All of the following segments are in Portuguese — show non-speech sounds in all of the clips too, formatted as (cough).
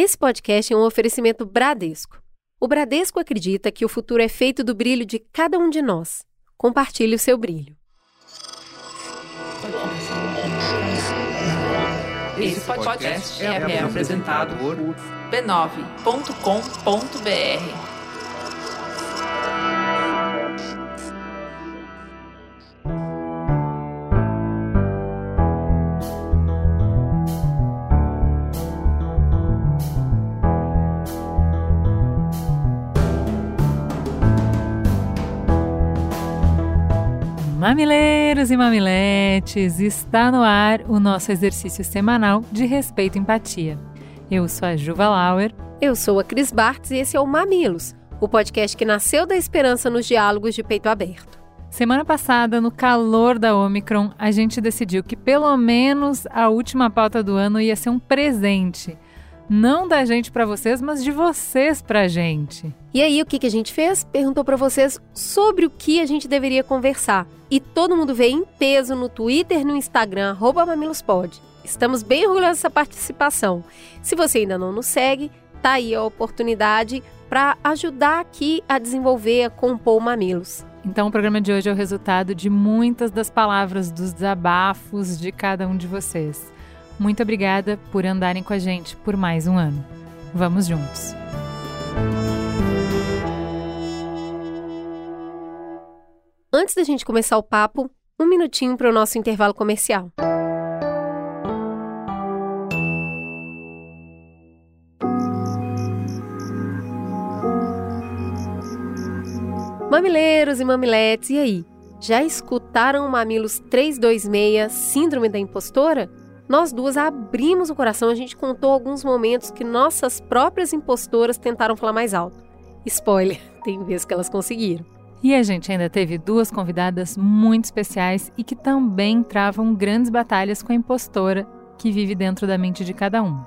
Esse podcast é um oferecimento Bradesco. O Bradesco acredita que o futuro é feito do brilho de cada um de nós. Compartilhe o seu brilho. Esse podcast é apresentado por b9.com.br. Mamileiros e mamiletes, está no ar o nosso exercício semanal de respeito e empatia. Eu sou a Juva Lauer. Eu sou a Cris Bartz e esse é o Mamilos, o podcast que nasceu da esperança nos diálogos de peito aberto. Semana passada, no calor da Omicron, a gente decidiu que pelo menos a última pauta do ano ia ser um presente não da gente para vocês, mas de vocês para a gente. E aí, o que, que a gente fez? Perguntou para vocês sobre o que a gente deveria conversar. E todo mundo veio em peso no Twitter e no Instagram, mamilospod. Estamos bem orgulhosos dessa participação. Se você ainda não nos segue, tá aí a oportunidade para ajudar aqui a desenvolver, a compor o Mamilos. Então, o programa de hoje é o resultado de muitas das palavras, dos desabafos de cada um de vocês. Muito obrigada por andarem com a gente por mais um ano. Vamos juntos! Antes da gente começar o papo, um minutinho para o nosso intervalo comercial. Mamileiros e mamiletes, e aí? Já escutaram o Mamilos 326 Síndrome da Impostora? Nós duas abrimos o coração, a gente contou alguns momentos que nossas próprias impostoras tentaram falar mais alto. Spoiler, (laughs) tem vezes que elas conseguiram. E a gente ainda teve duas convidadas muito especiais e que também travam grandes batalhas com a impostora que vive dentro da mente de cada um.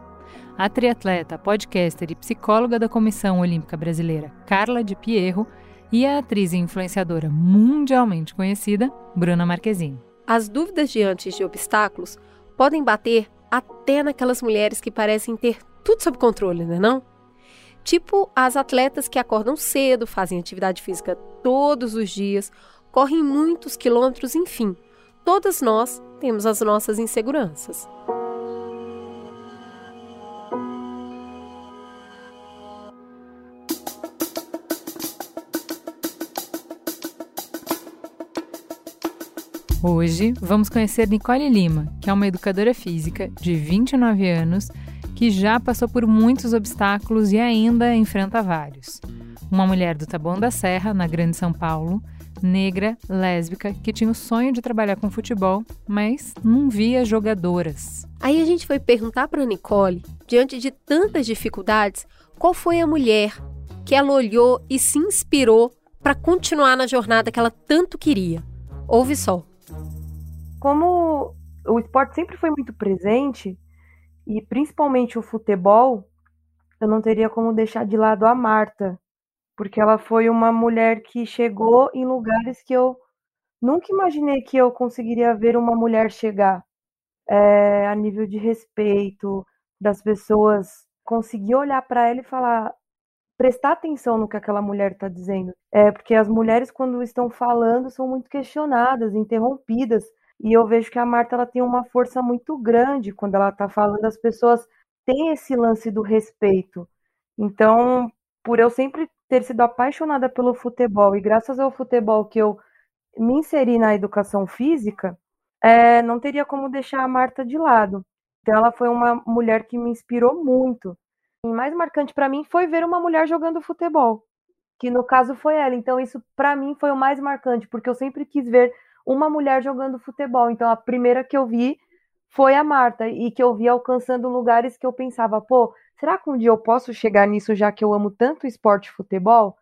A triatleta, podcaster e psicóloga da Comissão Olímpica Brasileira, Carla de Pierro, e a atriz e influenciadora mundialmente conhecida, Bruna Marquezine. As dúvidas diante de obstáculos podem bater até naquelas mulheres que parecem ter tudo sob controle, não é não? Tipo as atletas que acordam cedo, fazem atividade física todos os dias, correm muitos quilômetros, enfim. Todas nós temos as nossas inseguranças. Hoje vamos conhecer Nicole Lima, que é uma educadora física de 29 anos que já passou por muitos obstáculos e ainda enfrenta vários. Uma mulher do Taboão da Serra, na Grande São Paulo, negra, lésbica, que tinha o sonho de trabalhar com futebol, mas não via jogadoras. Aí a gente foi perguntar para Nicole, diante de tantas dificuldades, qual foi a mulher que ela olhou e se inspirou para continuar na jornada que ela tanto queria. Ouve só como o esporte sempre foi muito presente, e principalmente o futebol, eu não teria como deixar de lado a Marta, porque ela foi uma mulher que chegou em lugares que eu nunca imaginei que eu conseguiria ver uma mulher chegar. É, a nível de respeito das pessoas, conseguir olhar para ela e falar, prestar atenção no que aquela mulher está dizendo. É porque as mulheres quando estão falando são muito questionadas, interrompidas e eu vejo que a Marta ela tem uma força muito grande quando ela está falando, as pessoas têm esse lance do respeito. Então, por eu sempre ter sido apaixonada pelo futebol e graças ao futebol que eu me inseri na educação física, é, não teria como deixar a Marta de lado. Então, ela foi uma mulher que me inspirou muito. E mais marcante para mim foi ver uma mulher jogando futebol, que no caso foi ela. Então, isso para mim foi o mais marcante, porque eu sempre quis ver uma mulher jogando futebol. Então a primeira que eu vi foi a Marta e que eu vi alcançando lugares que eu pensava, pô, será que um dia eu posso chegar nisso já que eu amo tanto esporte e futebol?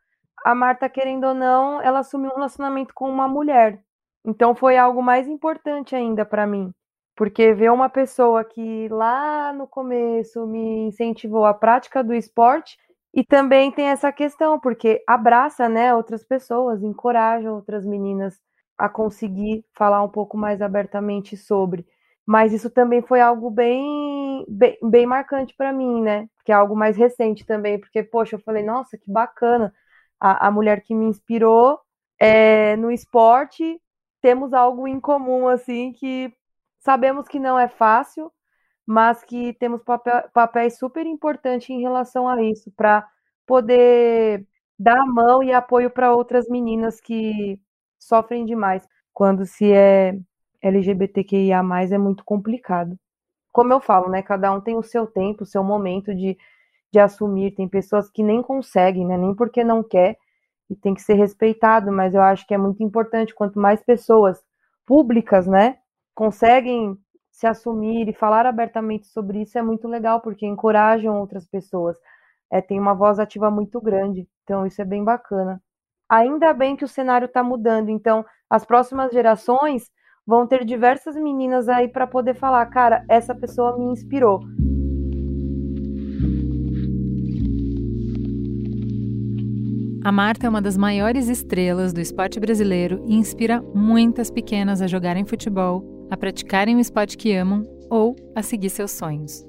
A Marta, querendo ou não, ela assumiu um relacionamento com uma mulher. Então foi algo mais importante ainda para mim, porque ver uma pessoa que lá no começo me incentivou a prática do esporte e também tem essa questão, porque abraça, né, outras pessoas, encoraja outras meninas a conseguir falar um pouco mais abertamente sobre. Mas isso também foi algo bem, bem, bem marcante para mim, né? Que é algo mais recente também, porque, poxa, eu falei, nossa, que bacana. A, a mulher que me inspirou é, no esporte, temos algo em comum, assim, que sabemos que não é fácil, mas que temos papel, papéis super importantes em relação a isso, para poder dar a mão e apoio para outras meninas que sofrem demais quando se é LGBTQIA+, é muito complicado. Como eu falo, né, cada um tem o seu tempo, o seu momento de, de assumir, tem pessoas que nem conseguem, né, nem porque não quer, e tem que ser respeitado, mas eu acho que é muito importante, quanto mais pessoas públicas, né, conseguem se assumir e falar abertamente sobre isso, é muito legal, porque encorajam outras pessoas, é, tem uma voz ativa muito grande, então isso é bem bacana. Ainda bem que o cenário está mudando, então as próximas gerações vão ter diversas meninas aí para poder falar, cara, essa pessoa me inspirou. A Marta é uma das maiores estrelas do esporte brasileiro e inspira muitas pequenas a jogarem futebol, a praticarem o esporte que amam ou a seguir seus sonhos.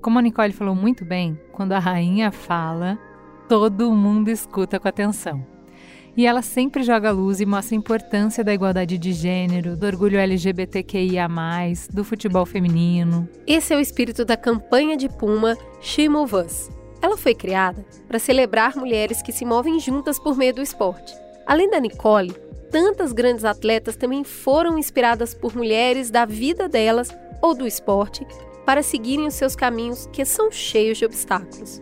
Como a Nicole falou muito bem, quando a rainha fala, todo mundo escuta com atenção. E ela sempre joga luz e mostra a importância da igualdade de gênero, do orgulho LGBTQIA, do futebol feminino. Esse é o espírito da campanha de Puma She Move Us. Ela foi criada para celebrar mulheres que se movem juntas por meio do esporte. Além da Nicole, tantas grandes atletas também foram inspiradas por mulheres da vida delas ou do esporte para seguirem os seus caminhos que são cheios de obstáculos.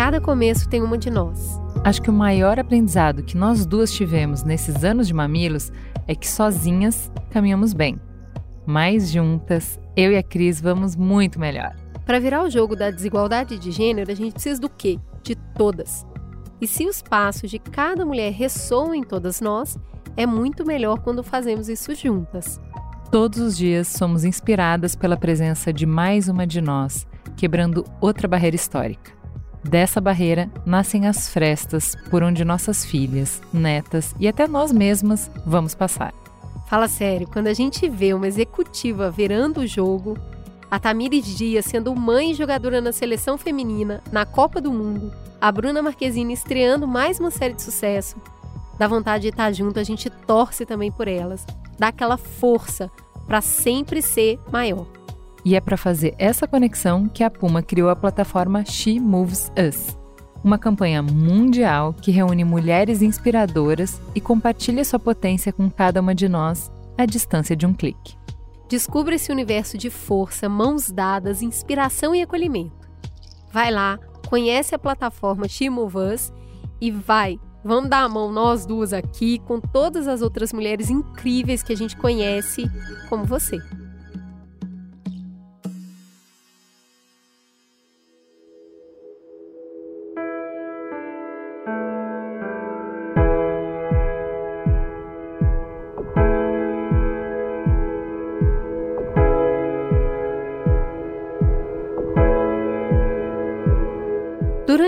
Cada começo tem uma de nós. Acho que o maior aprendizado que nós duas tivemos nesses anos de mamilos é que sozinhas caminhamos bem. Mas juntas, eu e a Cris vamos muito melhor. Para virar o jogo da desigualdade de gênero, a gente precisa do quê? De todas. E se os passos de cada mulher ressoam em todas nós, é muito melhor quando fazemos isso juntas. Todos os dias somos inspiradas pela presença de mais uma de nós, quebrando outra barreira histórica. Dessa barreira nascem as frestas por onde nossas filhas, netas e até nós mesmas vamos passar. Fala sério, quando a gente vê uma executiva virando o jogo, a Tamires Dias sendo mãe e jogadora na seleção feminina, na Copa do Mundo, a Bruna Marquezine estreando mais uma série de sucesso, dá vontade de estar junto, a gente torce também por elas, dá aquela força para sempre ser maior. E é para fazer essa conexão que a Puma criou a plataforma She Moves Us, uma campanha mundial que reúne mulheres inspiradoras e compartilha sua potência com cada uma de nós à distância de um clique. Descubra esse universo de força, mãos dadas, inspiração e acolhimento. Vai lá, conhece a plataforma She Move Us e vai, vamos dar a mão nós duas aqui com todas as outras mulheres incríveis que a gente conhece, como você.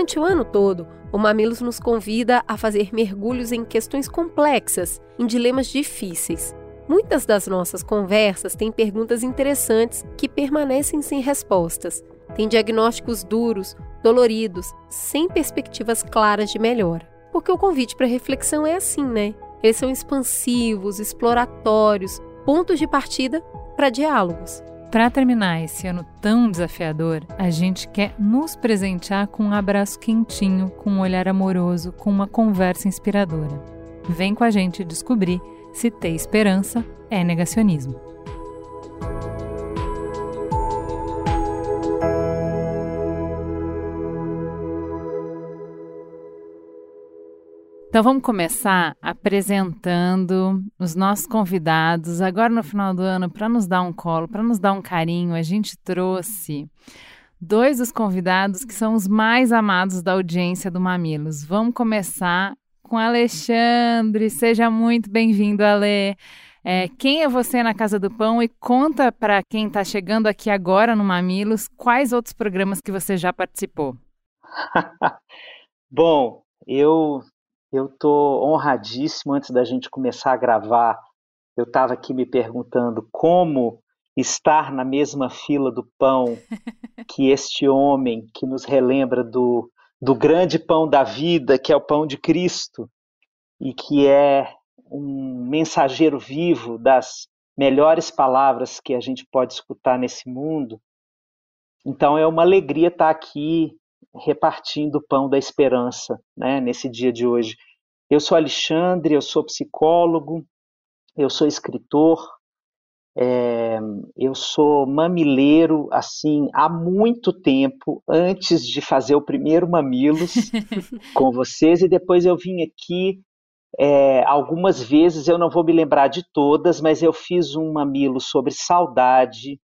Durante o ano todo, o Mamilos nos convida a fazer mergulhos em questões complexas, em dilemas difíceis. Muitas das nossas conversas têm perguntas interessantes que permanecem sem respostas. Tem diagnósticos duros, doloridos, sem perspectivas claras de melhora. Porque o convite para reflexão é assim, né? Eles são expansivos, exploratórios, pontos de partida para diálogos. Para terminar esse ano tão desafiador, a gente quer nos presentear com um abraço quentinho, com um olhar amoroso, com uma conversa inspiradora. Vem com a gente descobrir se ter esperança é negacionismo. Então vamos começar apresentando os nossos convidados. Agora no final do ano, para nos dar um colo, para nos dar um carinho, a gente trouxe dois dos convidados que são os mais amados da audiência do Mamilos. Vamos começar com Alexandre. Seja muito bem-vindo, Ale. É, quem é você na Casa do Pão e conta para quem está chegando aqui agora no Mamilos quais outros programas que você já participou. (laughs) Bom, eu Eu estou honradíssimo. Antes da gente começar a gravar, eu estava aqui me perguntando como estar na mesma fila do pão (laughs) que este homem que nos relembra do, do grande pão da vida, que é o pão de Cristo, e que é um mensageiro vivo das melhores palavras que a gente pode escutar nesse mundo. Então é uma alegria estar aqui repartindo o pão da esperança, né, nesse dia de hoje. Eu sou Alexandre, eu sou psicólogo, eu sou escritor, é, eu sou mamileiro assim há muito tempo, antes de fazer o primeiro Mamilos (laughs) com vocês, e depois eu vim aqui é, algumas vezes, eu não vou me lembrar de todas, mas eu fiz um mamilo sobre saudade,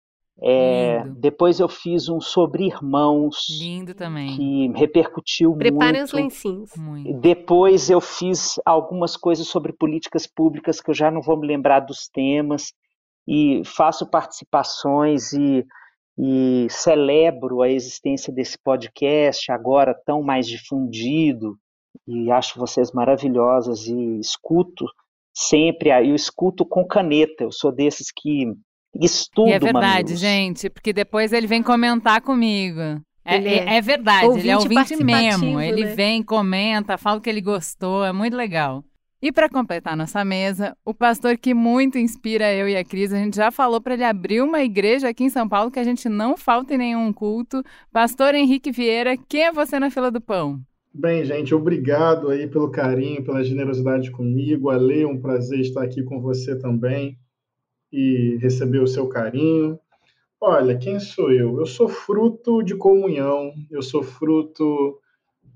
é, depois eu fiz um sobre irmãos. Lindo também. Que repercutiu Preparem muito. os lencinhos. Muito. Depois eu fiz algumas coisas sobre políticas públicas que eu já não vou me lembrar dos temas. E faço participações e, e celebro a existência desse podcast agora tão mais difundido. E acho vocês maravilhosas e escuto sempre. Eu escuto com caneta. Eu sou desses que estudo E é verdade, mamilos. gente, porque depois ele vem comentar comigo. É, Ele é- é é verdade, ele é ouvinte mesmo. participativo, Ele né? vem, comenta, fala o que ele gostou, é muito legal. E para completar nossa mesa, o pastor que muito inspira eu e a Cris, a gente já falou para ele abrir uma igreja aqui em São Paulo que a gente não falta em nenhum culto. Pastor Henrique Vieira, quem é você na fila do pão? Bem, gente, obrigado aí pelo carinho, pela generosidade comigo. Ale, é um prazer estar aqui com você também e receber o seu carinho. Olha, quem sou eu? Eu sou fruto de comunhão, eu sou fruto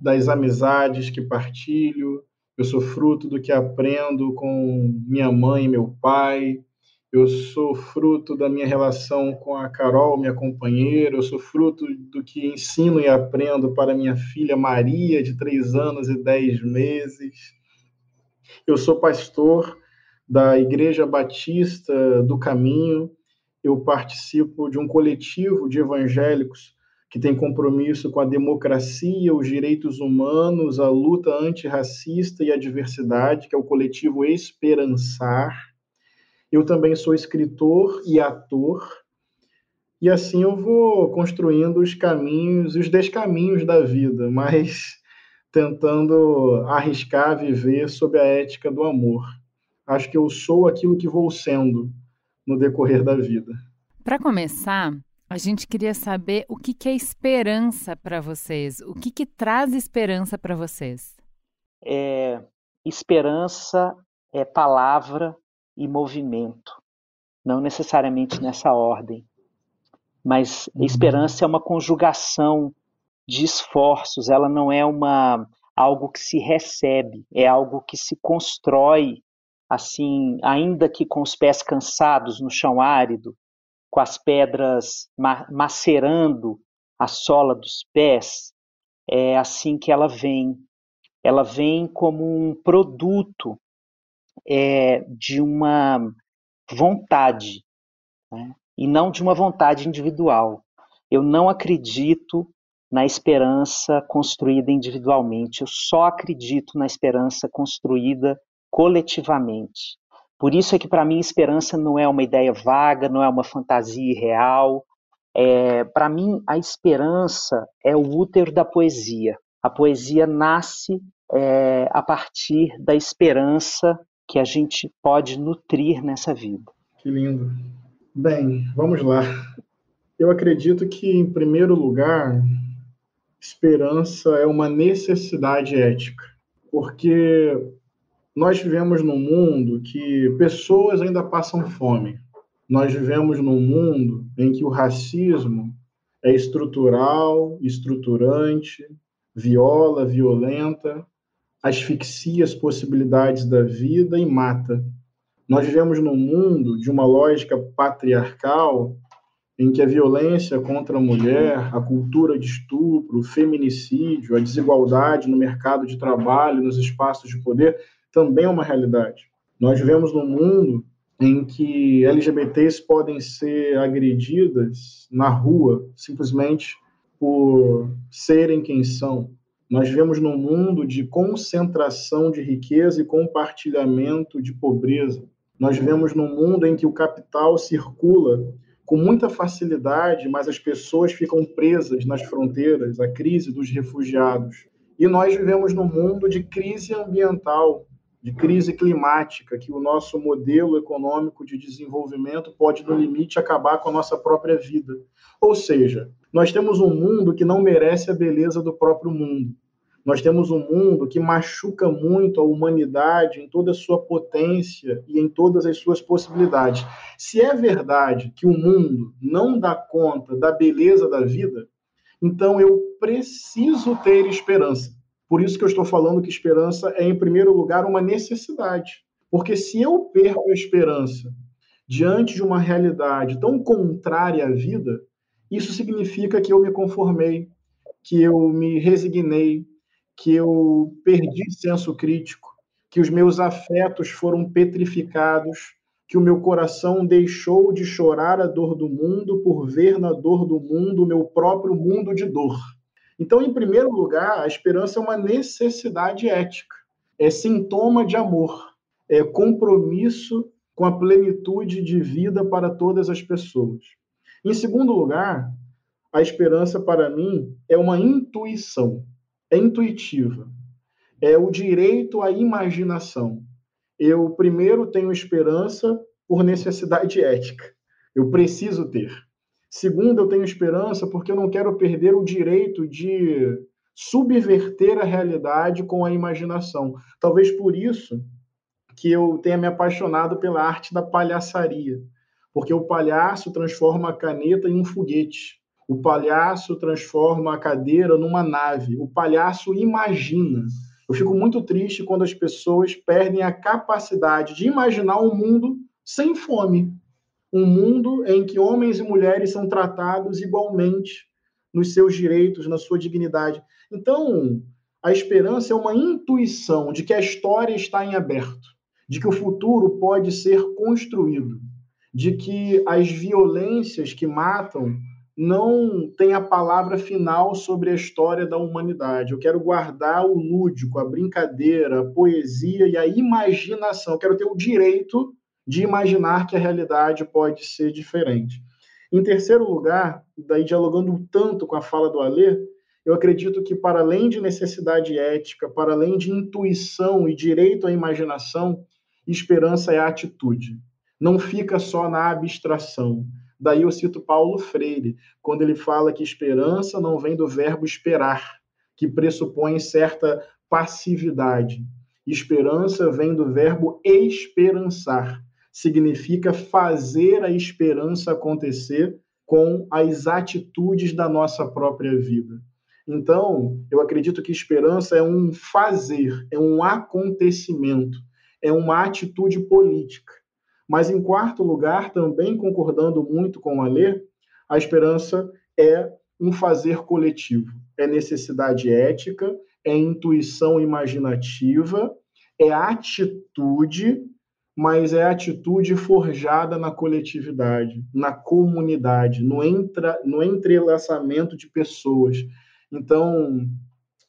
das amizades que partilho, eu sou fruto do que aprendo com minha mãe e meu pai, eu sou fruto da minha relação com a Carol, minha companheira, eu sou fruto do que ensino e aprendo para minha filha Maria, de três anos e dez meses. Eu sou pastor da Igreja Batista do Caminho, eu participo de um coletivo de evangélicos que tem compromisso com a democracia, os direitos humanos, a luta antirracista e a diversidade, que é o coletivo Esperançar. Eu também sou escritor e ator, e assim eu vou construindo os caminhos, os descaminhos da vida, mas tentando arriscar viver sob a ética do amor. Acho que eu sou aquilo que vou sendo no decorrer da vida. Para começar, a gente queria saber o que, que é esperança para vocês. O que, que traz esperança para vocês? É, esperança é palavra e movimento, não necessariamente nessa ordem, mas esperança é uma conjugação de esforços, ela não é uma algo que se recebe, é algo que se constrói assim, ainda que com os pés cansados no chão árido, com as pedras ma macerando a sola dos pés, é assim que ela vem. Ela vem como um produto é, de uma vontade, né? e não de uma vontade individual. Eu não acredito na esperança construída individualmente, eu só acredito na esperança construída coletivamente. Por isso é que para mim esperança não é uma ideia vaga, não é uma fantasia irreal. É, para mim a esperança é o útero da poesia. A poesia nasce é, a partir da esperança que a gente pode nutrir nessa vida. Que lindo. Bem, vamos lá. Eu acredito que, em primeiro lugar, esperança é uma necessidade ética, porque nós vivemos num mundo que pessoas ainda passam fome. Nós vivemos num mundo em que o racismo é estrutural, estruturante, viola, violenta, asfixia as possibilidades da vida e mata. Nós vivemos num mundo de uma lógica patriarcal em que a violência contra a mulher, a cultura de estupro, o feminicídio, a desigualdade no mercado de trabalho, nos espaços de poder, também é uma realidade. Nós vivemos num mundo em que LGBTs podem ser agredidas na rua simplesmente por serem quem são. Nós vivemos num mundo de concentração de riqueza e compartilhamento de pobreza. Nós vivemos num mundo em que o capital circula com muita facilidade, mas as pessoas ficam presas nas fronteiras, a crise dos refugiados. E nós vivemos num mundo de crise ambiental, de crise climática, que o nosso modelo econômico de desenvolvimento pode, no limite, acabar com a nossa própria vida. Ou seja, nós temos um mundo que não merece a beleza do próprio mundo. Nós temos um mundo que machuca muito a humanidade em toda a sua potência e em todas as suas possibilidades. Se é verdade que o mundo não dá conta da beleza da vida, então eu preciso ter esperança. Por isso que eu estou falando que esperança é, em primeiro lugar, uma necessidade. Porque se eu perco a esperança diante de uma realidade tão contrária à vida, isso significa que eu me conformei, que eu me resignei, que eu perdi senso crítico, que os meus afetos foram petrificados, que o meu coração deixou de chorar a dor do mundo por ver na dor do mundo o meu próprio mundo de dor. Então, em primeiro lugar, a esperança é uma necessidade ética, é sintoma de amor, é compromisso com a plenitude de vida para todas as pessoas. Em segundo lugar, a esperança para mim é uma intuição, é intuitiva, é o direito à imaginação. Eu primeiro tenho esperança por necessidade ética. Eu preciso ter. Segundo, eu tenho esperança porque eu não quero perder o direito de subverter a realidade com a imaginação. Talvez por isso que eu tenha me apaixonado pela arte da palhaçaria porque o palhaço transforma a caneta em um foguete. O palhaço transforma a cadeira numa nave. O palhaço imagina. Eu fico muito triste quando as pessoas perdem a capacidade de imaginar um mundo sem fome. Um mundo em que homens e mulheres são tratados igualmente nos seus direitos, na sua dignidade. Então, a esperança é uma intuição de que a história está em aberto, de que o futuro pode ser construído de que as violências que matam não têm a palavra final sobre a história da humanidade. Eu quero guardar o lúdico, a brincadeira, a poesia e a imaginação. Eu quero ter o direito de imaginar que a realidade pode ser diferente. Em terceiro lugar, daí dialogando tanto com a fala do Alê, eu acredito que para além de necessidade ética, para além de intuição e direito à imaginação, esperança é atitude não fica só na abstração. Daí eu cito Paulo Freire, quando ele fala que esperança não vem do verbo esperar, que pressupõe certa passividade. Esperança vem do verbo esperançar, significa fazer a esperança acontecer com as atitudes da nossa própria vida. Então, eu acredito que esperança é um fazer, é um acontecimento, é uma atitude política. Mas, em quarto lugar, também concordando muito com o Alê, a esperança é um fazer coletivo. É necessidade ética, é intuição imaginativa, é atitude, mas é atitude forjada na coletividade, na comunidade, no, entra, no entrelaçamento de pessoas. Então,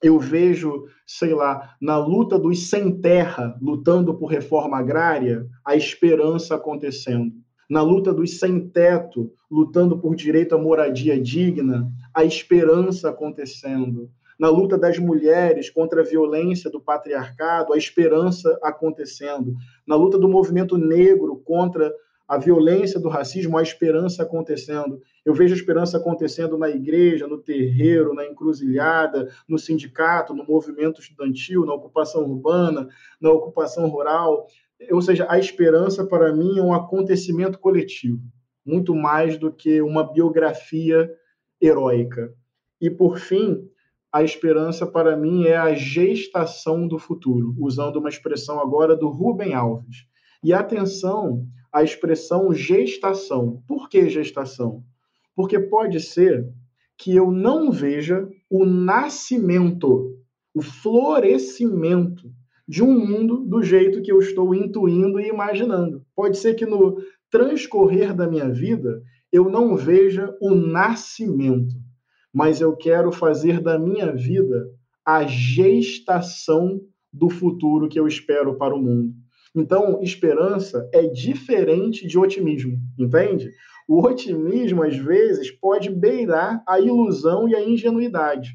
eu vejo, sei lá, na luta dos sem terra, lutando por reforma agrária, a esperança acontecendo. Na luta dos sem teto, lutando por direito à moradia digna, a esperança acontecendo. Na luta das mulheres contra a violência do patriarcado, a esperança acontecendo. Na luta do movimento negro contra a violência do racismo, a esperança acontecendo. Eu vejo a esperança acontecendo na igreja, no terreiro, na encruzilhada, no sindicato, no movimento estudantil, na ocupação urbana, na ocupação rural. Ou seja, a esperança para mim é um acontecimento coletivo, muito mais do que uma biografia heróica. E por fim, a esperança para mim é a gestação do futuro, usando uma expressão agora do Rubem Alves. E atenção à expressão gestação. Por que gestação? Porque pode ser que eu não veja o nascimento, o florescimento de um mundo do jeito que eu estou intuindo e imaginando. Pode ser que no transcorrer da minha vida eu não veja o nascimento, mas eu quero fazer da minha vida a gestação do futuro que eu espero para o mundo. Então, esperança é diferente de otimismo, entende? O otimismo, às vezes, pode beirar a ilusão e a ingenuidade.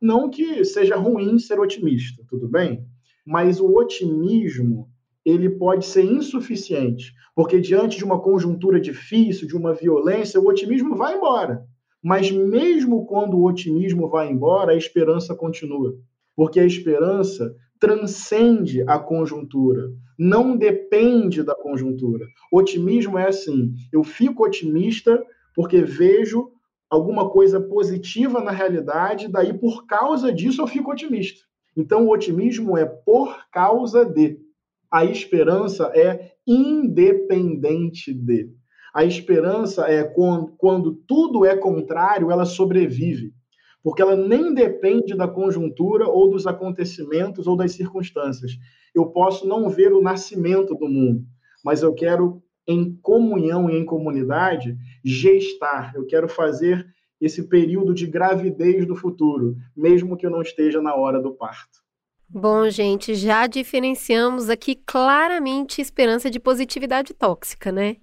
Não que seja ruim ser otimista, tudo bem? Mas o otimismo, ele pode ser insuficiente, porque diante de uma conjuntura difícil, de uma violência, o otimismo vai embora. Mas mesmo quando o otimismo vai embora, a esperança continua. Porque a esperança transcende a conjuntura, não depende da conjuntura. Otimismo é assim: eu fico otimista porque vejo alguma coisa positiva na realidade, daí por causa disso eu fico otimista. Então o otimismo é por causa de. A esperança é independente de. A esperança é quando, quando tudo é contrário, ela sobrevive porque ela nem depende da conjuntura ou dos acontecimentos ou das circunstâncias. Eu posso não ver o nascimento do mundo, mas eu quero, em comunhão e em comunidade, gestar. Eu quero fazer esse período de gravidez do futuro, mesmo que eu não esteja na hora do parto. Bom, gente, já diferenciamos aqui claramente esperança de positividade tóxica, né?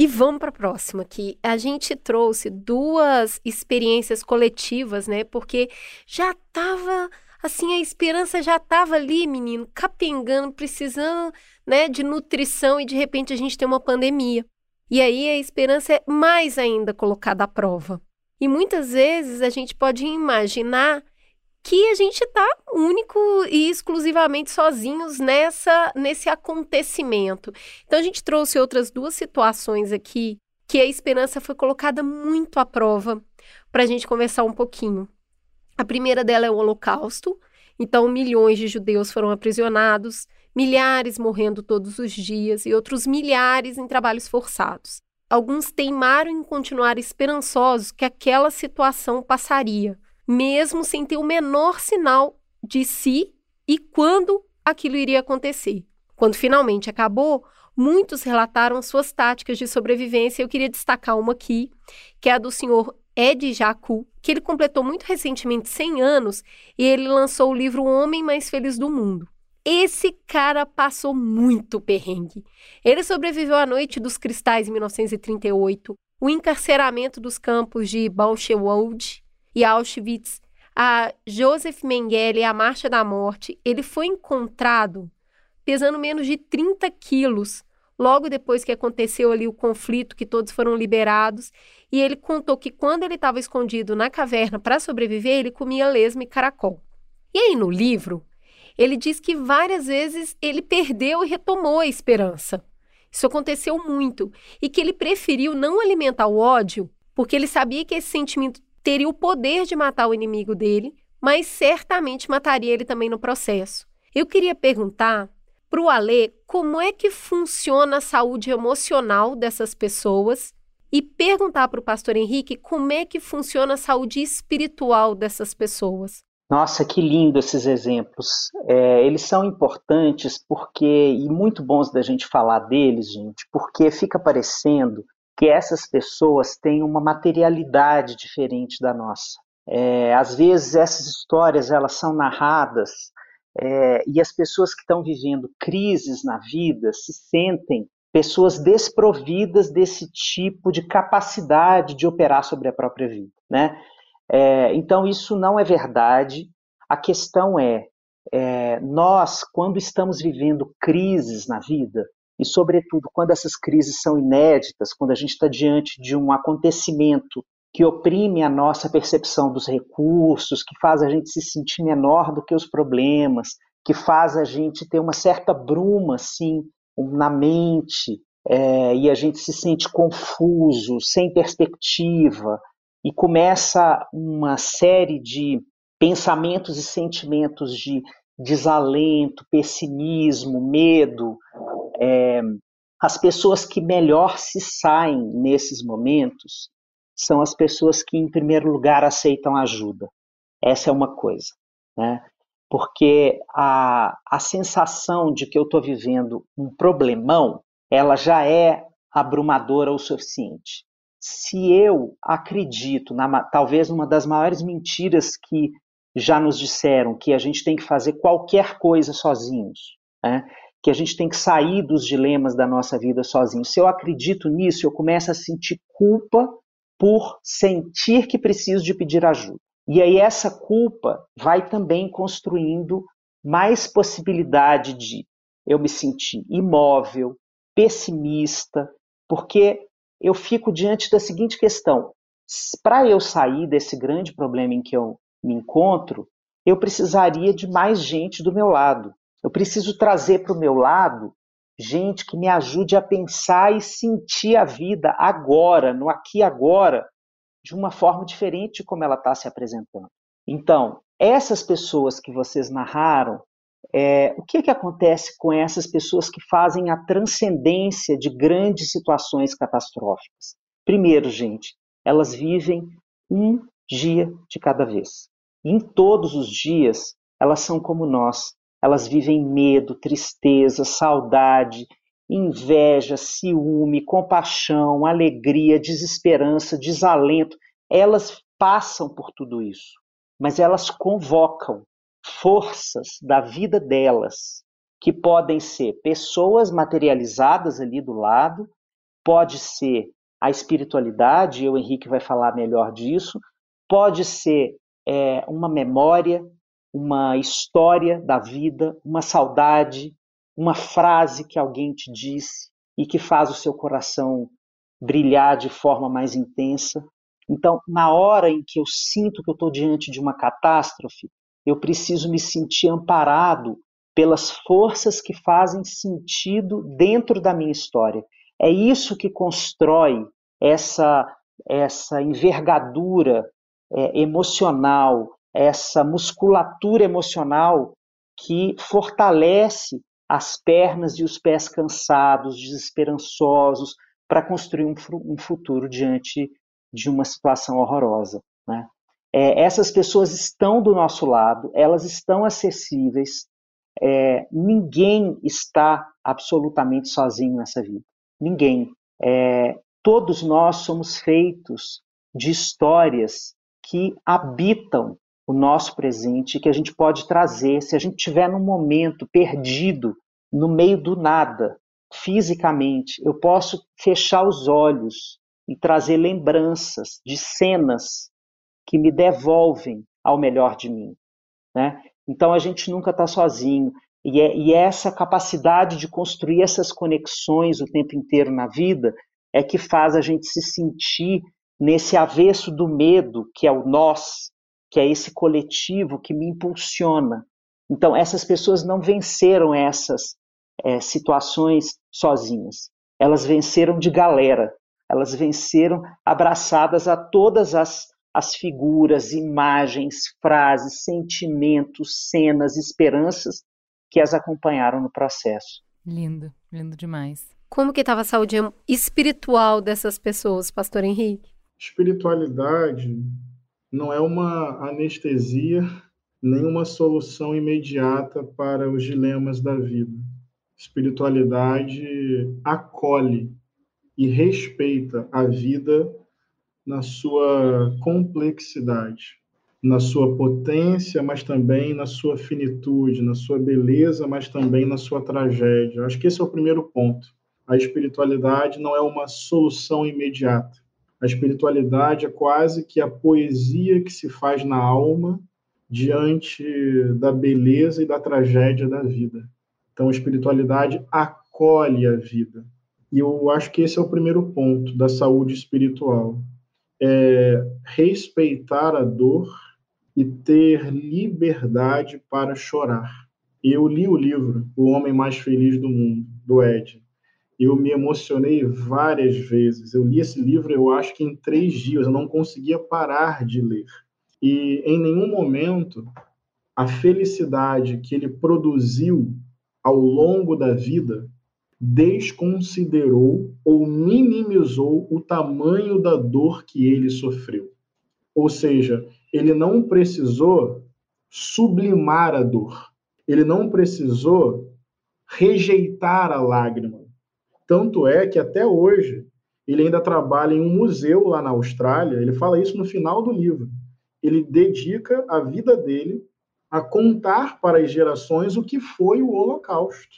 E vamos para a próxima, que a gente trouxe duas experiências coletivas, né? Porque já estava assim, a esperança já estava ali, menino, capengando, precisando, né, de nutrição e de repente a gente tem uma pandemia. E aí a esperança é mais ainda colocada à prova. E muitas vezes a gente pode imaginar que a gente está único e exclusivamente sozinhos nessa nesse acontecimento. Então a gente trouxe outras duas situações aqui que a esperança foi colocada muito à prova para a gente conversar um pouquinho. A primeira dela é o Holocausto. Então milhões de judeus foram aprisionados, milhares morrendo todos os dias e outros milhares em trabalhos forçados. Alguns teimaram em continuar esperançosos que aquela situação passaria mesmo sem ter o menor sinal de si e quando aquilo iria acontecer. Quando finalmente acabou, muitos relataram suas táticas de sobrevivência. Eu queria destacar uma aqui, que é a do senhor Ed Jacu, que ele completou muito recentemente 100 anos e ele lançou o livro O Homem Mais Feliz do Mundo. Esse cara passou muito perrengue. Ele sobreviveu à Noite dos Cristais em 1938, o encarceramento dos campos de Buchenwald, e Auschwitz, a Joseph Mengele, a Marcha da Morte, ele foi encontrado pesando menos de 30 quilos logo depois que aconteceu ali o conflito, que todos foram liberados. E ele contou que quando ele estava escondido na caverna para sobreviver, ele comia lesma e caracol. E aí no livro, ele diz que várias vezes ele perdeu e retomou a esperança. Isso aconteceu muito e que ele preferiu não alimentar o ódio, porque ele sabia que esse sentimento teria o poder de matar o inimigo dele, mas certamente mataria ele também no processo. Eu queria perguntar para o Alê como é que funciona a saúde emocional dessas pessoas e perguntar para o pastor Henrique como é que funciona a saúde espiritual dessas pessoas. Nossa, que lindo esses exemplos. É, eles são importantes porque, e muito bons da gente falar deles, gente, porque fica parecendo que essas pessoas têm uma materialidade diferente da nossa. É, às vezes essas histórias elas são narradas é, e as pessoas que estão vivendo crises na vida se sentem pessoas desprovidas desse tipo de capacidade de operar sobre a própria vida, né? É, então isso não é verdade. A questão é, é nós quando estamos vivendo crises na vida e, sobretudo, quando essas crises são inéditas, quando a gente está diante de um acontecimento que oprime a nossa percepção dos recursos, que faz a gente se sentir menor do que os problemas, que faz a gente ter uma certa bruma assim na mente é, e a gente se sente confuso, sem perspectiva e começa uma série de pensamentos e sentimentos de desalento, pessimismo, medo, é, as pessoas que melhor se saem nesses momentos são as pessoas que, em primeiro lugar, aceitam ajuda. Essa é uma coisa, né? Porque a, a sensação de que eu estou vivendo um problemão, ela já é abrumadora o suficiente. Se eu acredito, na, talvez uma das maiores mentiras que já nos disseram que a gente tem que fazer qualquer coisa sozinhos, né? Que a gente tem que sair dos dilemas da nossa vida sozinho. Se eu acredito nisso, eu começo a sentir culpa por sentir que preciso de pedir ajuda. E aí essa culpa vai também construindo mais possibilidade de eu me sentir imóvel, pessimista, porque eu fico diante da seguinte questão: para eu sair desse grande problema em que eu me encontro, eu precisaria de mais gente do meu lado. Eu preciso trazer para o meu lado gente que me ajude a pensar e sentir a vida agora, no aqui e agora, de uma forma diferente de como ela está se apresentando. Então, essas pessoas que vocês narraram, é, o que, que acontece com essas pessoas que fazem a transcendência de grandes situações catastróficas? Primeiro, gente, elas vivem um dia de cada vez. E em todos os dias, elas são como nós. Elas vivem medo, tristeza, saudade, inveja, ciúme, compaixão, alegria, desesperança, desalento. Elas passam por tudo isso, mas elas convocam forças da vida delas, que podem ser pessoas materializadas ali do lado, pode ser a espiritualidade, e o Henrique vai falar melhor disso, pode ser é, uma memória, uma história da vida, uma saudade, uma frase que alguém te disse e que faz o seu coração brilhar de forma mais intensa. Então, na hora em que eu sinto que eu estou diante de uma catástrofe, eu preciso me sentir amparado pelas forças que fazem sentido dentro da minha história. É isso que constrói essa, essa envergadura é, emocional, essa musculatura emocional que fortalece as pernas e os pés cansados, desesperançosos, para construir um, um, futuro diante de uma situação horrorosa. Né? É, essas pessoas estão do nosso lado, elas estão acessíveis, é, ninguém está absolutamente sozinho nessa vida. Ninguém. É, todos nós somos feitos de histórias que habitam o nosso presente, que a gente pode trazer se a gente estiver num momento perdido, no meio do nada, fisicamente. Eu posso fechar os olhos e trazer lembranças de cenas que me devolvem ao melhor de mim. Né? Então a gente nunca está sozinho. E, é, e é essa capacidade de construir essas conexões o tempo inteiro na vida é que faz a gente se sentir nesse avesso do medo, que é o nós, que é esse coletivo que me impulsiona. Então, essas pessoas não venceram essas é, situações sozinhas. Elas venceram de galera. Elas venceram abraçadas a todas as, as figuras, imagens, frases, sentimentos, cenas, esperanças que as acompanharam no processo. Lindo, lindo demais. Como que estava a saúde espiritual dessas pessoas, pastor Henrique? Espiritualidade não é uma anestesia nem uma solução imediata para os dilemas da vida. Espiritualidade acolhe e respeita a vida na sua complexidade, na sua potência, mas também na sua finitude, na sua beleza, mas também na sua tragédia. Acho que esse é o primeiro ponto. A espiritualidade não é uma solução imediata. A espiritualidade é quase que a poesia que se faz na alma diante da beleza e da tragédia da vida. Então, a espiritualidade acolhe a vida. E eu acho que esse é o primeiro ponto da saúde espiritual. É respeitar a dor e ter liberdade para chorar. Eu li o livro O Homem Mais Feliz do Mundo, do Ed eu me emocionei várias vezes. Eu li esse livro, eu acho que em três dias, eu não conseguia parar de ler. E em nenhum momento a felicidade que ele produziu ao longo da vida desconsiderou ou minimizou o tamanho da dor que ele sofreu. Ou seja, ele não precisou sublimar a dor, ele não precisou rejeitar a lágrima, tanto é que até hoje ele ainda trabalha em um museu lá na Austrália. Ele fala isso no final do livro. ele dedica a vida dele a contar para as gerações o que foi o Holocausto,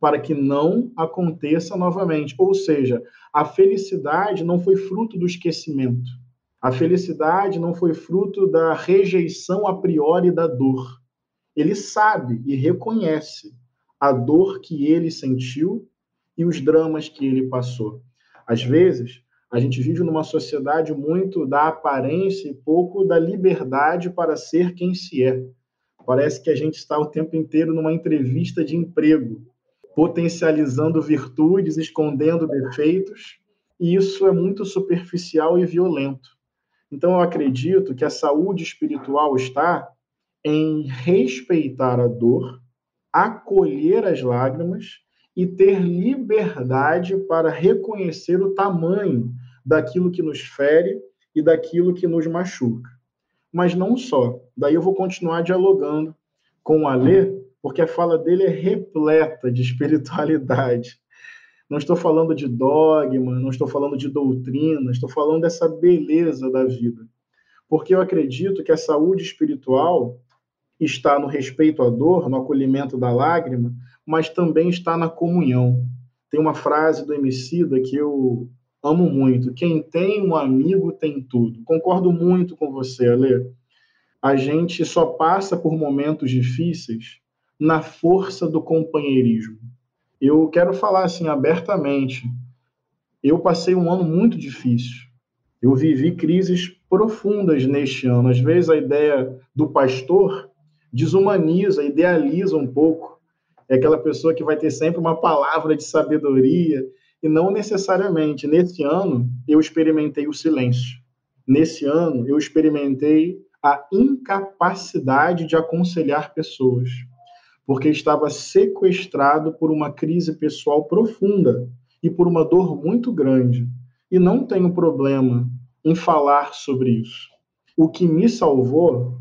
para que não aconteça novamente. Ou seja, a felicidade não foi fruto do esquecimento. A felicidade não foi fruto da rejeição a priori da dor. Ele sabe e reconhece a dor que ele sentiu e os dramas que ele passou. Às vezes, a gente vive numa sociedade muito da aparência e pouco da liberdade para ser quem se é. Parece que a gente está o tempo inteiro numa entrevista de emprego, potencializando virtudes, escondendo defeitos, e isso é muito superficial e violento. Então, eu acredito que a saúde espiritual está em respeitar a dor, acolher as lágrimas e ter liberdade para reconhecer o tamanho daquilo que nos fere e daquilo que nos machuca. Mas não só. Daí eu vou continuar dialogando com o Alê, porque a fala dele é repleta de (laughs) espiritualidade. Não estou falando de dogma, não estou falando de doutrina, estou falando dessa beleza da vida. Porque eu acredito que a saúde espiritual está no respeito à dor, no acolhimento da lágrima, mas também está na comunhão. Tem uma frase do Emicida que eu amo muito. Quem tem um amigo tem tudo. Concordo muito com você, Ale. A gente só passa por momentos difíceis na força do companheirismo. Eu quero falar assim abertamente. Eu passei um ano muito difícil. Eu vivi crises profundas neste ano. Às vezes a ideia do pastor desumaniza, idealiza um pouco. É aquela pessoa que vai ter sempre uma palavra de sabedoria, e não necessariamente. Nesse ano, eu experimentei o silêncio. Nesse ano, eu experimentei a incapacidade de aconselhar pessoas, porque estava sequestrado por uma crise pessoal profunda e por uma dor muito grande. E não tenho problema em falar sobre isso. O que me salvou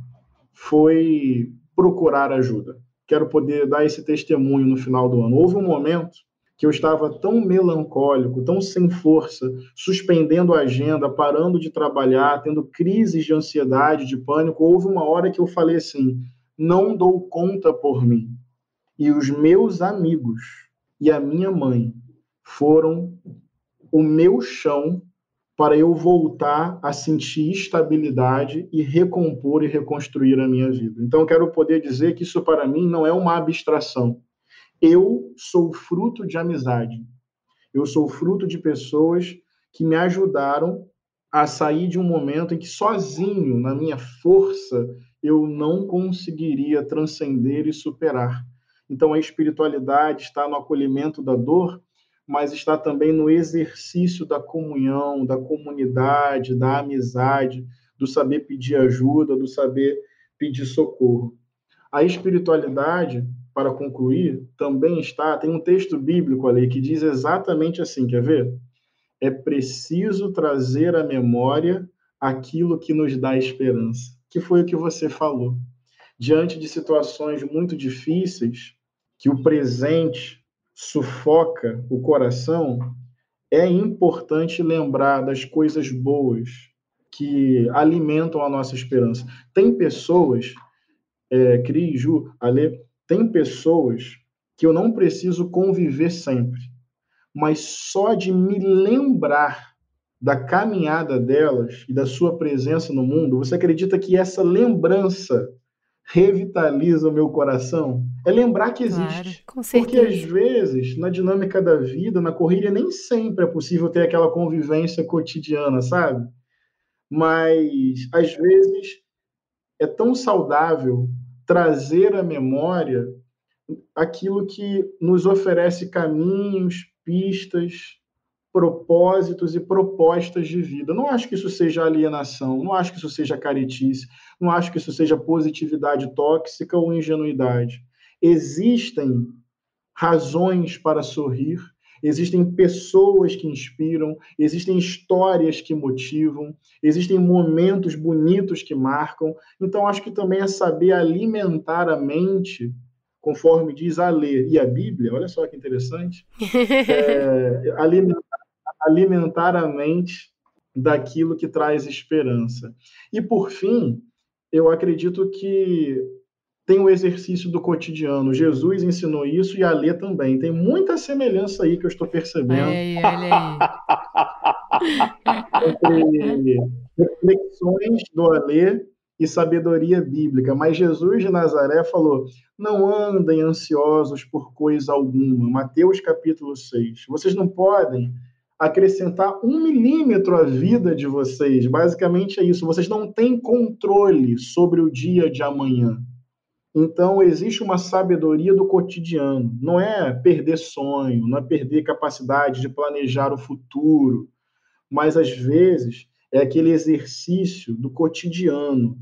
foi procurar ajuda. Quero poder dar esse testemunho no final do ano. Houve um momento que eu estava tão melancólico, tão sem força, suspendendo a agenda, parando de trabalhar, tendo crises de ansiedade, de pânico. Houve uma hora que eu falei assim: não dou conta por mim. E os meus amigos e a minha mãe foram o meu chão para eu voltar a sentir estabilidade e recompor e reconstruir a minha vida. Então, quero poder dizer que isso para mim não é uma abstração. Eu sou fruto de amizade. Eu sou fruto de pessoas que me ajudaram a sair de um momento em que sozinho, na minha força, eu não conseguiria transcender e superar. Então, a espiritualidade está no acolhimento da dor mas está também no exercício da comunhão, da comunidade, da amizade, do saber pedir ajuda, do saber pedir socorro. A espiritualidade, para concluir, também está, tem um texto bíblico ali que diz exatamente assim, quer ver? É preciso trazer à memória aquilo que nos dá esperança, que foi o que você falou. Diante de situações muito difíceis, que o presente sufoca o coração, é importante lembrar das coisas boas que alimentam a nossa esperança. Tem pessoas, é, Cris, Ju, Ale, tem pessoas que eu não preciso conviver sempre, mas só de me lembrar da caminhada delas e da sua presença no mundo, você acredita que essa lembrança revitaliza o meu coração é lembrar que existe. Claro, Porque às vezes, na dinâmica da vida, na corrida, nem sempre é possível ter aquela convivência cotidiana, sabe? Mas às vezes é tão saudável trazer à memória aquilo que nos oferece caminhos, pistas, propósitos e propostas de vida. Não acho que isso seja alienação, não acho que isso seja caretice, não acho que isso seja positividade tóxica ou ingenuidade. Existem razões para sorrir, existem pessoas que inspiram, existem histórias que motivam, existem momentos bonitos que marcam. Então, acho que também é saber alimentar a mente conforme diz a ler e a Bíblia, olha só que interessante, (laughs) é, alimentar alimentar a mente daquilo que traz esperança. E, por fim, eu acredito que tem o exercício do cotidiano. Jesus ensinou isso e a Lê também. Tem muita semelhança aí que eu estou percebendo. Aí. (laughs) Entre reflexões do Alê e sabedoria bíblica. Mas Jesus de Nazaré falou: não andem ansiosos por coisa alguma. Mateus capítulo 6. Vocês não podem acrescentar um milímetro à vida de vocês. Basicamente é isso. Vocês não têm controle sobre o dia de amanhã. Então, existe uma sabedoria do cotidiano. Não é perder sonho, não é perder capacidade de planejar o futuro, mas às vezes é aquele exercício do cotidiano,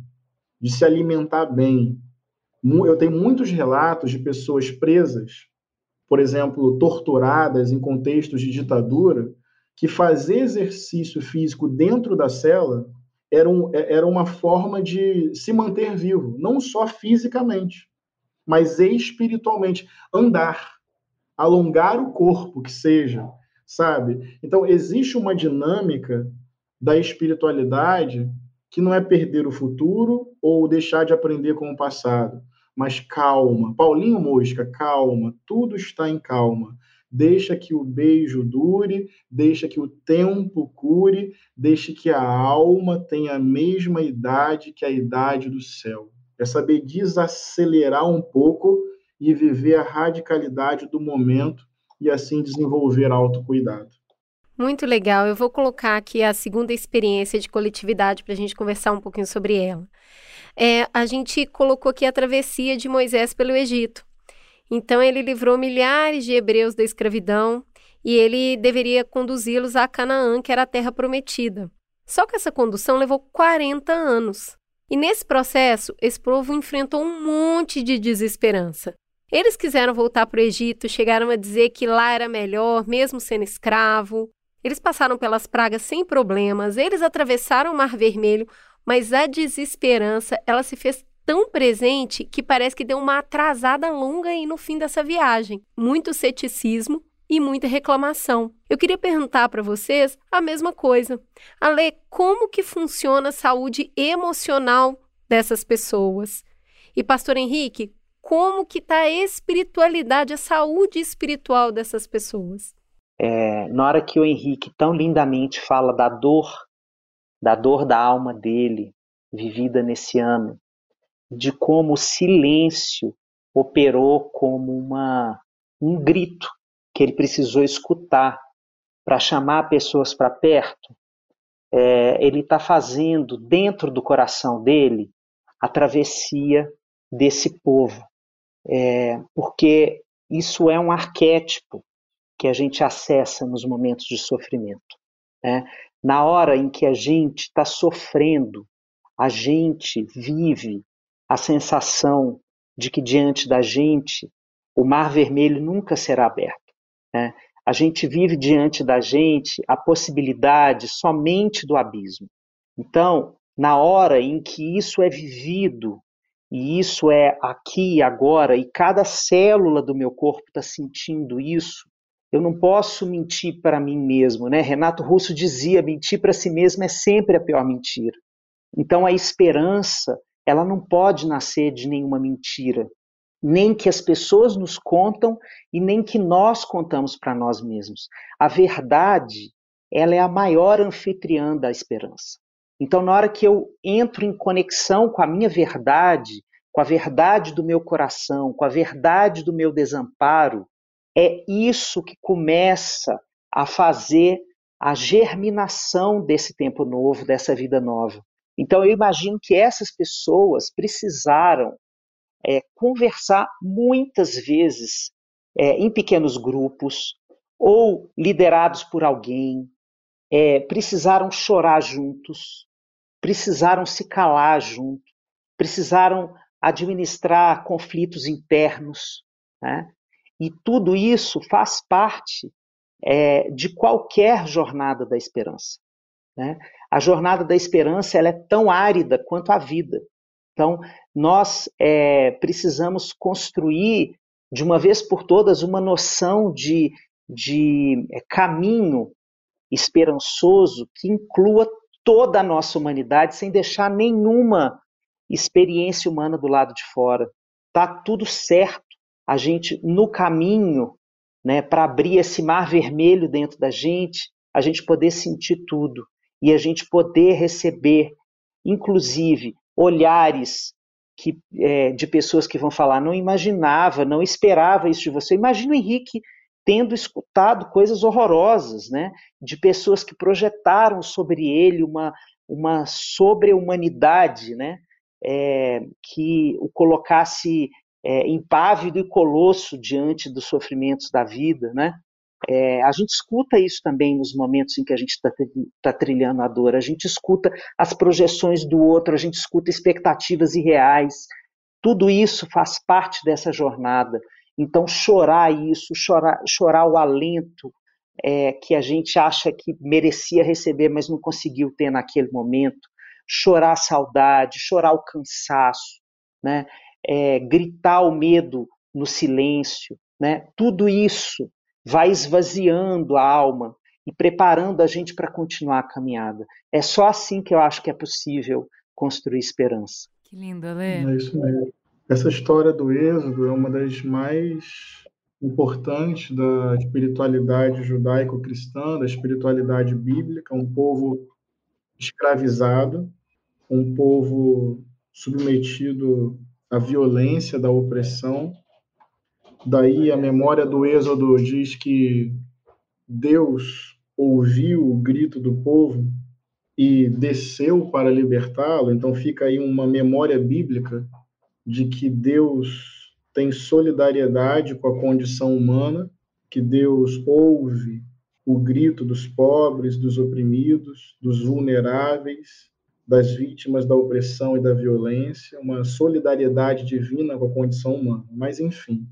de se alimentar bem. Eu tenho muitos relatos de pessoas presas, por exemplo, torturadas em contextos de ditadura, que fazer exercício físico dentro da cela era, um, é, era uma forma de se manter vivo, não só fisicamente, mas espiritualmente. Andar, alongar o corpo, que seja, sabe? Então, existe uma dinâmica da espiritualidade que não é perder o futuro ou deixar de aprender com o passado, mas calma. Paulinho Mosca, calma, tudo está em calma deixa que o beijo dure, deixa que o tempo cure, deixe que a alma tenha a mesma idade que a idade do céu. É saber desacelerar um pouco e viver a radicalidade do momento e assim desenvolver autocuidado. Muito legal. Eu vou colocar aqui a segunda experiência de coletividade para a gente conversar um pouquinho sobre ela. É, a gente colocou aqui a travessia de Moisés pelo Egito. Então ele livrou milhares de hebreus da escravidão e ele deveria conduzi-los a Canaã, que era a terra prometida. Só que essa condução levou 40 anos. E nesse processo, esse povo enfrentou um monte de desesperança. Eles quiseram voltar para o Egito, chegaram a dizer que lá era melhor, mesmo sendo escravo. Eles passaram pelas pragas sem problemas, eles atravessaram o Mar Vermelho, mas a desesperança ela se fez tão presente que parece que deu uma atrasada longa aí no fim dessa viagem. Muito ceticismo e muita reclamação. Eu queria perguntar para vocês a mesma coisa. Ale, como que funciona a saúde emocional dessas pessoas? E pastor Henrique, como que está a espiritualidade, a saúde espiritual dessas pessoas? É, na hora que o Henrique tão lindamente fala da dor, da dor da alma dele, vivida nesse ano, de como o silêncio operou como uma, um grito que ele precisou escutar para chamar pessoas para perto. É, ele está fazendo dentro do coração dele a travessia desse povo, é, porque isso é um arquétipo que a gente acessa nos momentos de sofrimento. Né? Na hora em que a gente está sofrendo, a gente vive a sensação de que diante da gente o mar vermelho nunca será aberto. Né? A gente vive diante da gente a possibilidade somente do abismo. Então, na hora em que isso é vivido, e isso é aqui e agora, e cada célula do meu corpo está sentindo isso, eu não posso mentir para mim mesmo, né? Renato Russo dizia: mentir para si mesmo é sempre a pior mentira. Então, a esperança ela não pode nascer de nenhuma mentira, nem que as pessoas nos contam e nem que nós contamos para nós mesmos. A verdade, ela é a maior anfitriã da esperança. Então, na hora que eu entro em conexão com a minha verdade, com a verdade do meu coração, com a verdade do meu desamparo, é isso que começa a fazer a germinação desse tempo novo, dessa vida nova. Então, eu imagino que essas pessoas precisaram é, conversar muitas vezes é, em pequenos grupos ou liderados por alguém, é, precisaram chorar juntos, precisaram se calar junto, precisaram administrar conflitos internos. Né? E tudo isso faz parte é, de qualquer jornada da esperança. Né? A jornada da esperança ela é tão árida quanto a vida. Então, nós é, precisamos construir, de uma vez por todas, uma noção de, de é, caminho esperançoso que inclua toda a nossa humanidade, sem deixar nenhuma experiência humana do lado de fora. Tá tudo certo. A gente no caminho, né, para abrir esse mar vermelho dentro da gente, a gente poder sentir tudo e a gente poder receber, inclusive, olhares que, é, de pessoas que vão falar: não imaginava, não esperava isso de você. Imagina o Henrique tendo escutado coisas horrorosas, né, de pessoas que projetaram sobre ele uma, uma sobre-humanidade, né, é, que o colocasse é, impávido e colosso diante dos sofrimentos da vida, né? É, a gente escuta isso também nos momentos em que a gente está tá trilhando a dor, a gente escuta as projeções do outro, a gente escuta expectativas irreais. Tudo isso faz parte dessa jornada. Então, chorar isso, chorar, chorar o alento é, que a gente acha que merecia receber, mas não conseguiu ter naquele momento, chorar a saudade, chorar o cansaço, né? É, gritar o medo no silêncio, né? tudo isso vai esvaziando a alma e preparando a gente para continuar a caminhada. É só assim que eu acho que é possível construir esperança. Que lindo, Ale. É isso mesmo. Essa história do Êxodo é uma das mais importantes da espiritualidade judaico-cristã, da espiritualidade bíblica, um povo escravizado, um povo submetido à violência da opressão. Daí a memória do Êxodo diz que Deus ouviu o grito do povo e desceu para libertá-lo, então fica aí uma memória bíblica de que Deus tem solidariedade com a condição humana, que Deus ouve o grito dos pobres, dos oprimidos, dos vulneráveis, das vítimas da opressão e da violência, uma solidariedade divina com a condição humana. Mas, enfim,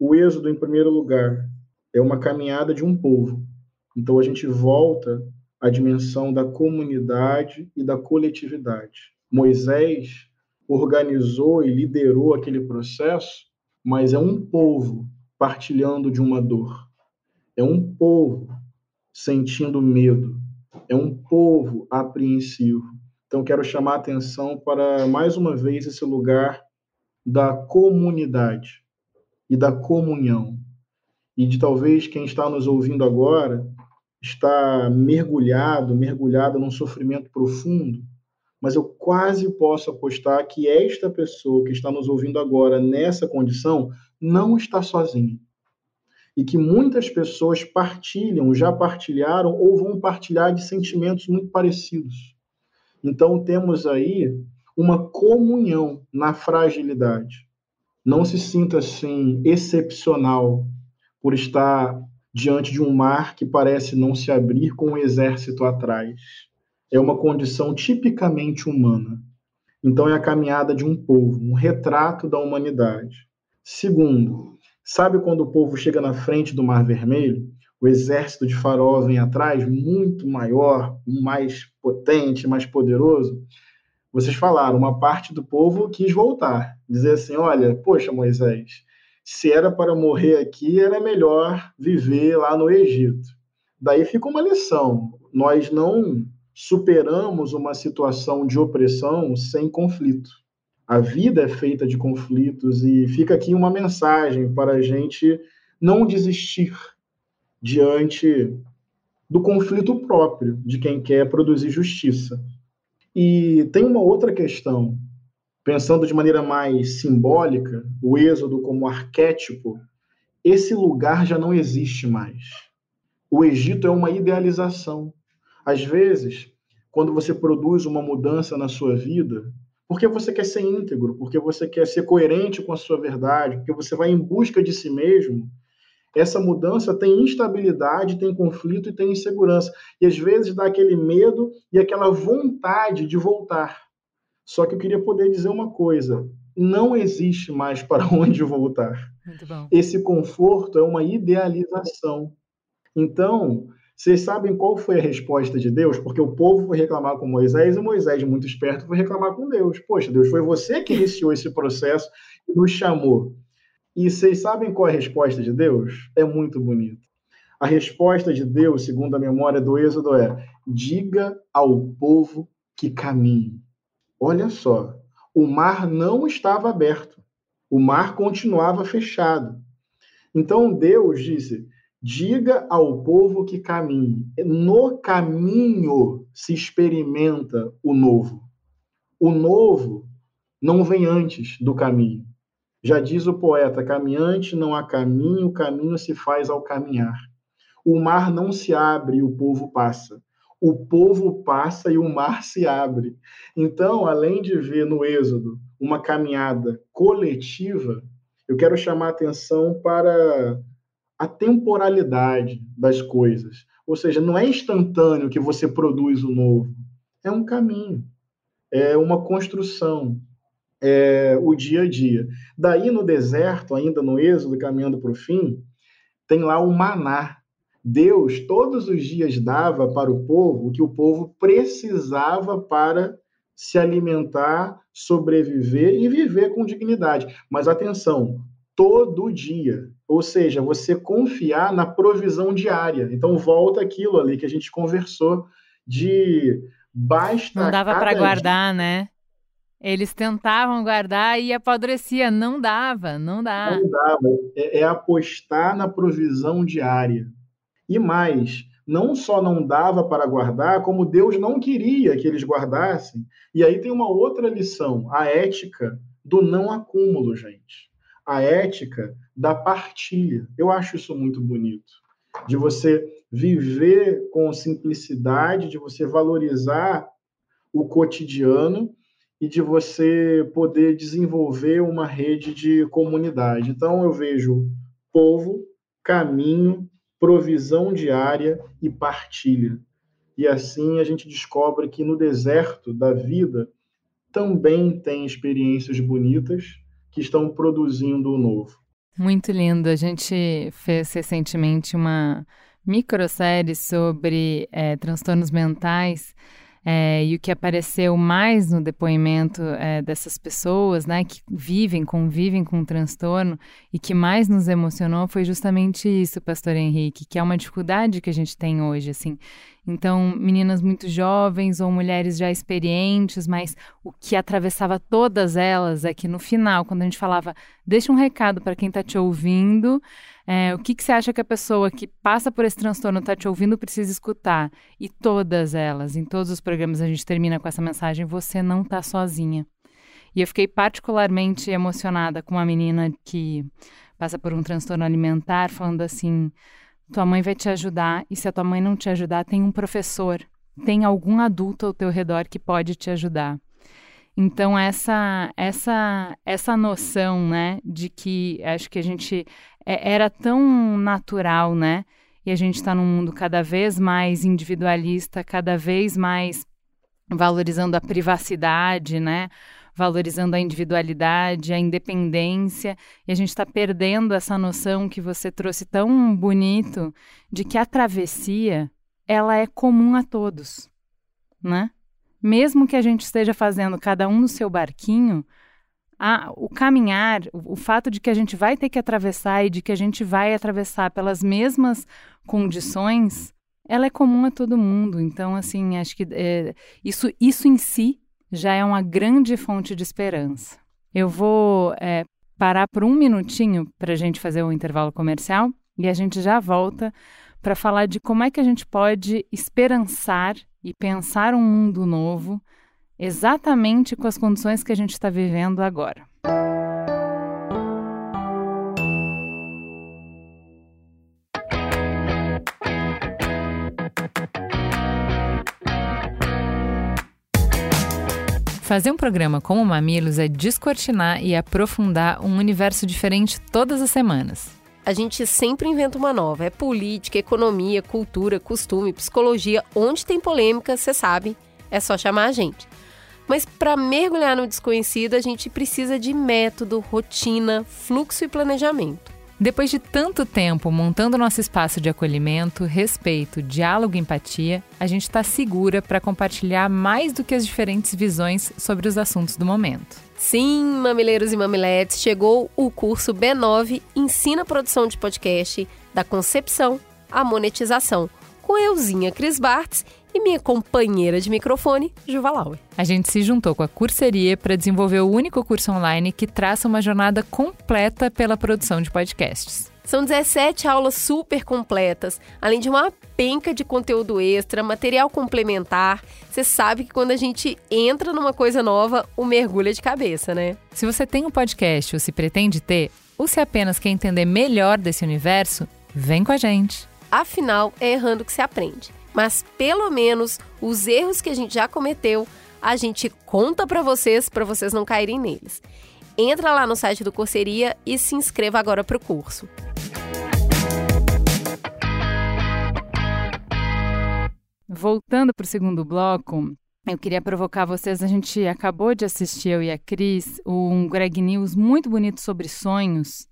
o Êxodo, em primeiro lugar, é uma caminhada de um povo. Então, a gente volta à dimensão da comunidade e da coletividade. Moisés organizou e liderou aquele processo, mas é um povo partilhando de uma dor. É um povo sentindo medo. É um povo apreensivo. Então, quero chamar a atenção para, mais uma vez, esse lugar da comunidade e da comunhão. E de talvez quem está nos ouvindo agora está mergulhado, mergulhada num sofrimento profundo mas eu quase posso apostar que esta pessoa que está nos ouvindo agora nessa condição não está sozinha. E que muitas pessoas partilham, já partilharam ou vão partilhar de sentimentos muito parecidos. Então temos aí uma comunhão na fragilidade. Não se sinta assim excepcional por estar diante de um mar que parece não se abrir com um exército atrás é uma condição tipicamente humana. Então, é a caminhada de um povo, um retrato da humanidade. Segundo, sabe quando o povo chega na frente do Mar Vermelho? O exército de Faraó vem atrás, muito maior, mais potente, mais poderoso. Vocês falaram, uma parte do povo quis voltar, dizer assim: olha, poxa, Moisés, se era para morrer aqui, era melhor viver lá no Egito. Daí fica uma lição: nós não superamos uma situação de opressão sem conflito. A vida é feita de conflitos e fica aqui uma mensagem para a gente não desistir diante do conflito próprio de quem quer produzir justiça. E tem uma outra questão, pensando de maneira mais simbólica, o Êxodo como arquétipo, esse lugar já não existe mais. O Egito é uma idealização. Às vezes, quando você produz uma mudança na sua vida, porque você quer ser íntegro, porque você quer ser coerente com a sua verdade, porque você vai em busca de si mesmo, essa mudança tem instabilidade, tem conflito e tem insegurança. E às vezes dá aquele medo e aquela vontade de voltar. Só que eu queria poder dizer uma coisa: não existe mais para (laughs) onde voltar. Esse conforto é uma idealização. Então, vocês sabem qual foi a resposta de Deus? Porque o povo foi reclamar com Moisés e Moisés, muito esperto, foi reclamar com Deus. Poxa, Deus, foi você que iniciou esse processo e nos chamou. E vocês sabem qual é a resposta de Deus? É muito bonito. A resposta de Deus, segundo a memória do Êxodo, é: diga ao povo que caminhe. Olha só, o mar não estava aberto. O mar continuava fechado. Então Deus disse: Diga ao povo que caminhe. No caminho se experimenta o novo. O novo não vem antes do caminho. Já diz o poeta: caminhante não há caminho, o caminho se faz ao caminhar. O mar não se abre e o povo passa o povo passa e o mar (laughs) se abre. Então, além de ver no Êxodo uma caminhada coletiva, eu quero chamar a atenção para a temporalidade das coisas. Ou seja, não é instantâneo que você produz o novo, é um caminho, é uma construção, é o dia a dia. Daí no deserto, ainda no Êxodo, caminhando para o fim, tem lá o maná, Deus todos os dias dava para o povo o que o povo precisava para se alimentar, sobreviver e viver com dignidade. Mas atenção, todo dia. Ou seja, você confiar na provisão diária. Então volta aquilo ali que a gente conversou de basta. Não dava para guardar, né? Eles tentavam guardar e apodrecia. Não dava, não dá. Não dava. É, é apostar na provisão diária. E mais, não só não dava para guardar, como Deus não queria que eles guardassem. E aí tem uma outra lição, a ética do não acúmulo, gente. A ética da partilha. Eu acho isso muito bonito. De você viver com simplicidade, de você valorizar o cotidiano e de você poder desenvolver uma rede de comunidade. Então eu vejo povo, caminho, provisão diária e partilha. E assim a gente descobre que no deserto da vida também tem experiências bonitas que estão produzindo o novo. Muito lindo. A gente fez recentemente uma microsérie sobre é, transtornos mentais é, e o que apareceu mais no depoimento é, dessas pessoas, né, que vivem, convivem com um transtorno, e que mais nos emocionou foi justamente isso, Pastor Henrique, que é uma dificuldade que a gente tem hoje, assim. Então, meninas muito jovens ou mulheres já experientes, mas o que atravessava todas elas é que no final, quando a gente falava, deixa um recado para quem está te ouvindo, é, o que, que você acha que a pessoa que passa por esse transtorno está te ouvindo precisa escutar? E todas elas, em todos os programas a gente termina com essa mensagem: você não está sozinha. E eu fiquei particularmente emocionada com uma menina que passa por um transtorno alimentar, falando assim: tua mãe vai te ajudar, e se a tua mãe não te ajudar, tem um professor, tem algum adulto ao teu redor que pode te ajudar. Então essa essa essa noção, né, de que acho que a gente é, era tão natural, né? E a gente está num mundo cada vez mais individualista, cada vez mais valorizando a privacidade, né? Valorizando a individualidade, a independência, e a gente está perdendo essa noção que você trouxe tão bonito de que a travessia ela é comum a todos, né? Mesmo que a gente esteja fazendo cada um no seu barquinho, a, o caminhar, o, o, fato de que a gente vai ter que atravessar e de que a gente vai atravessar pelas mesmas condições, ela é comum a todo mundo. Então, assim, acho que é, isso, isso em si já é uma grande fonte de esperança. Eu vou é, parar por um minutinho para a gente fazer um intervalo comercial e a gente já volta para falar de como é que a gente pode esperançar e pensar um mundo novo exatamente com as condições que a gente está vivendo agora. Fazer um programa como Mamilos é descortinar e aprofundar um universo diferente todas as semanas. A gente sempre inventa uma nova. É política, economia, cultura, costume, psicologia. Onde tem polêmica, você sabe, é só chamar a gente. Mas para mergulhar no desconhecido, a gente precisa de método, rotina, fluxo e planejamento. Depois de tanto tempo montando nosso espaço de acolhimento, respeito, diálogo e empatia, a gente está segura para compartilhar mais do que as diferentes visões sobre os assuntos do momento. Sim, mamileiros e mamiletes, chegou o curso B9 Ensina Produção de Podcast, da concepção à monetização, com Euzinha Cris Bartz e minha companheira de microfone, Juva Lauer. A gente se juntou com a Curseria para desenvolver o único curso online que traça uma jornada completa pela produção de podcasts. São 17 aulas super completas, além de uma penca de conteúdo extra, material complementar. Você sabe que quando a gente entra numa coisa nova, o mergulho é de cabeça, né? Se você tem um podcast ou se pretende ter, ou se apenas quer entender melhor desse universo, vem com a gente. Afinal, é errando que se aprende. Mas pelo menos os erros que a gente já cometeu, a gente conta para vocês, para vocês não caírem neles. Entra lá no site do Corseria e se inscreva agora para o curso. Voltando para o segundo bloco, eu queria provocar vocês. A gente acabou de assistir, eu e a Cris, um Greg News muito bonito sobre sonhos,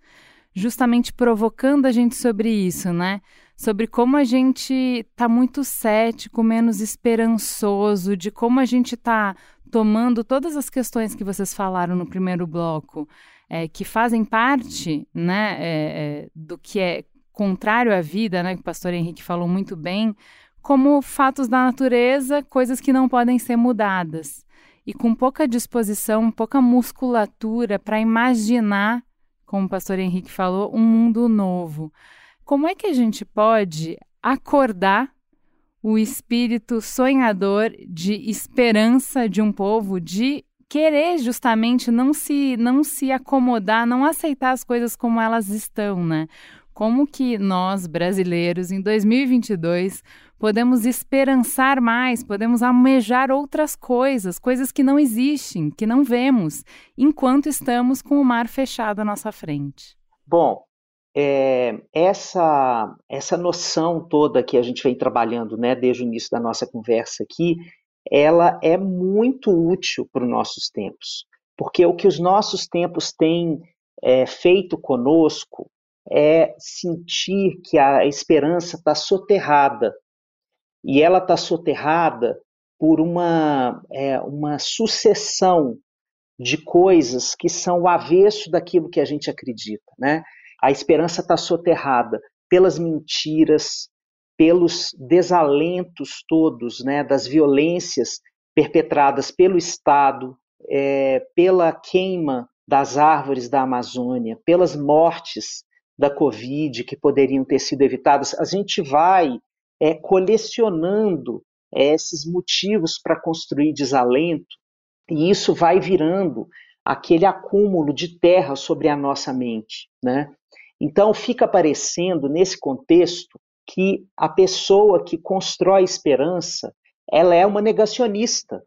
justamente provocando a gente sobre isso, né? Sobre como a gente está muito cético, menos esperançoso, de como a gente está tomando todas as questões que vocês falaram no primeiro bloco, é, que fazem parte né, é, é, do que é contrário à vida, né? Que o pastor Henrique falou muito bem como fatos da natureza, coisas que não podem ser mudadas. E com pouca disposição, pouca musculatura para imaginar, como o pastor Henrique falou, um mundo novo. Como é que a gente pode acordar o espírito sonhador de esperança de um povo, de querer justamente não se não se acomodar, não aceitar as coisas como elas estão, né? Como que nós brasileiros em 2022 podemos esperançar mais, podemos almejar outras coisas, coisas que não existem, que não vemos, enquanto estamos com o mar fechado à nossa frente. Bom, é, essa, essa noção toda que a gente vem trabalhando né, desde o início da nossa conversa aqui, ela é muito útil para os nossos tempos, porque o que os nossos tempos têm é, feito conosco é sentir que a esperança está soterrada e ela está soterrada por uma, é, uma sucessão de coisas que são o avesso daquilo que a gente acredita. Né? A esperança está soterrada pelas mentiras, pelos desalentos todos, né, das violências perpetradas pelo Estado, é, pela queima das árvores da Amazônia, pelas mortes da Covid que poderiam ter sido evitadas. A gente vai é, colecionando é, esses motivos para construir desalento, e isso vai virando aquele acúmulo de terra sobre a nossa mente. Né? Então, fica parecendo, nesse contexto, que a pessoa que constrói esperança ela é uma negacionista.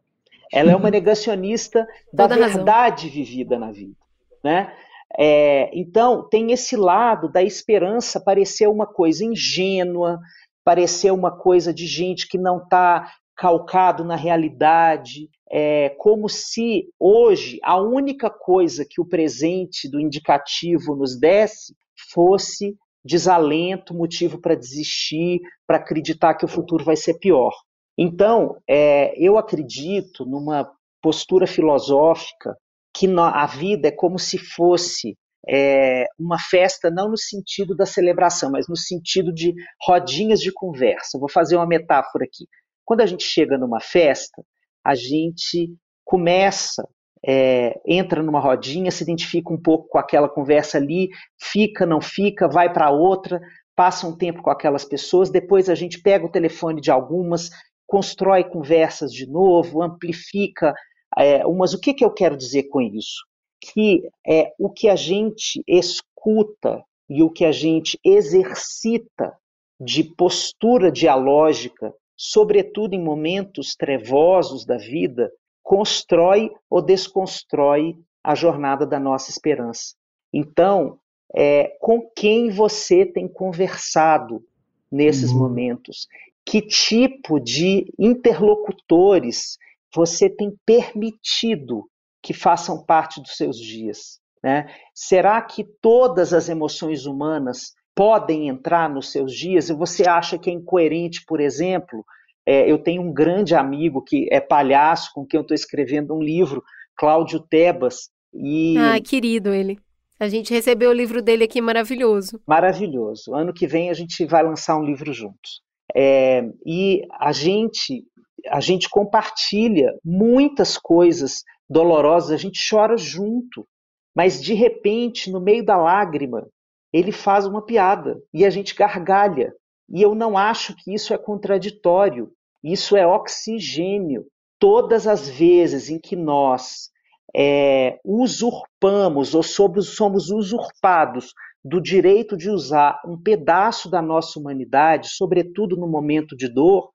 Ela é uma (laughs) negacionista da verdade razão. vivida na vida. Né? É, então, tem esse lado da esperança parecer uma coisa ingênua, parecer uma coisa de gente que não está calcado na realidade, é como se hoje a única coisa que o presente do indicativo nos desse fosse desalento, motivo para desistir, para acreditar que o futuro vai ser pior. Então, é, eu acredito numa postura filosófica que a vida é como se fosse é, uma festa não no sentido da celebração, mas no sentido de rodinhas de conversa. Vou fazer uma metáfora aqui. Quando a gente chega numa festa, a gente começa, é, entra numa rodinha, se identifica um pouco com aquela conversa ali, fica, não fica, vai para outra, passa um tempo com aquelas pessoas, depois a gente pega o telefone de algumas, constrói conversas de novo, amplifica é, umas. O que, que eu quero dizer com isso? que é o que a gente escuta e o que a gente exercita de postura dialógica, sobretudo em momentos trevosos da vida, constrói ou desconstrói a jornada da nossa esperança. Então, é, com quem você tem conversado nesses uhum. momentos? Que tipo de interlocutores você tem permitido que façam parte dos seus dias? Né? Será que todas as emoções humanas podem entrar nos seus dias? E você acha que é incoerente, por exemplo? É, eu tenho um grande amigo que é palhaço, com quem eu estou escrevendo um livro, Cláudio Tebas. E... Ah, querido ele. A gente recebeu o livro dele aqui, maravilhoso. Maravilhoso. Ano que vem a gente vai lançar um livro juntos. É, e a gente, a gente compartilha muitas coisas dolorosas, a gente chora junto, mas de repente, no meio da lágrima, ele faz uma piada e a gente gargalha. E eu não acho que isso é contraditório, isso é oxigênio. Todas as vezes em que nós é, usurpamos ou somos usurpados do direito de usar um pedaço da nossa humanidade, sobretudo no momento de dor,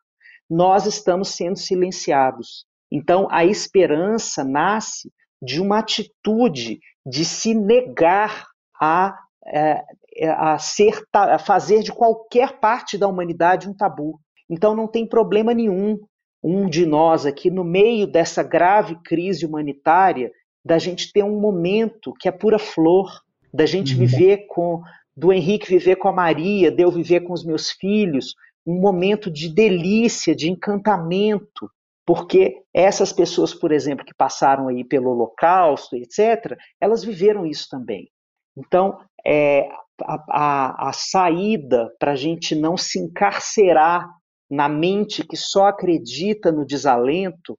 nós estamos sendo silenciados. Então, a esperança nasce de uma atitude de se negar a, é, a, ser, a fazer de qualquer parte da humanidade um tabu. Então, não tem problema nenhum um de nós aqui, no meio dessa grave crise humanitária, da gente ter um momento que é pura flor, da gente uhum. viver com, do Henrique viver com a Maria, de eu viver com os meus filhos, um momento de delícia, de encantamento, porque essas pessoas, por exemplo, que passaram aí pelo Holocausto, etc., elas viveram isso também. Então, é, a, a, a saída para a gente não se encarcerar na mente que só acredita no desalento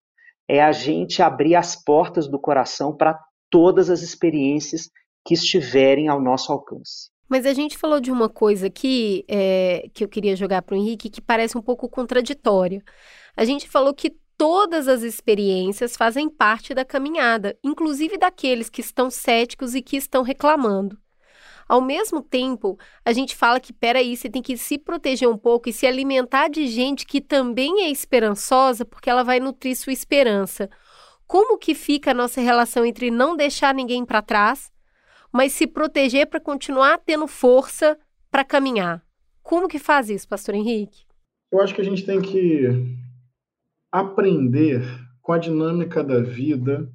é a gente abrir as portas do coração para todas as experiências que estiverem ao nosso alcance. Mas a gente falou de uma coisa aqui é, que eu queria jogar para o Henrique que parece um pouco contraditória. A gente falou que todas as experiências fazem parte da caminhada, inclusive daqueles que estão céticos e que estão reclamando. Ao mesmo tempo, a gente fala que, peraí, você tem que se proteger um pouco e se alimentar de gente que também é esperançosa, porque ela vai nutrir sua esperança. Como que fica a nossa relação entre não deixar ninguém para trás, mas se proteger para continuar tendo força para caminhar? Como que faz isso, pastor Henrique? Eu acho que a gente tem que aprender com a dinâmica da vida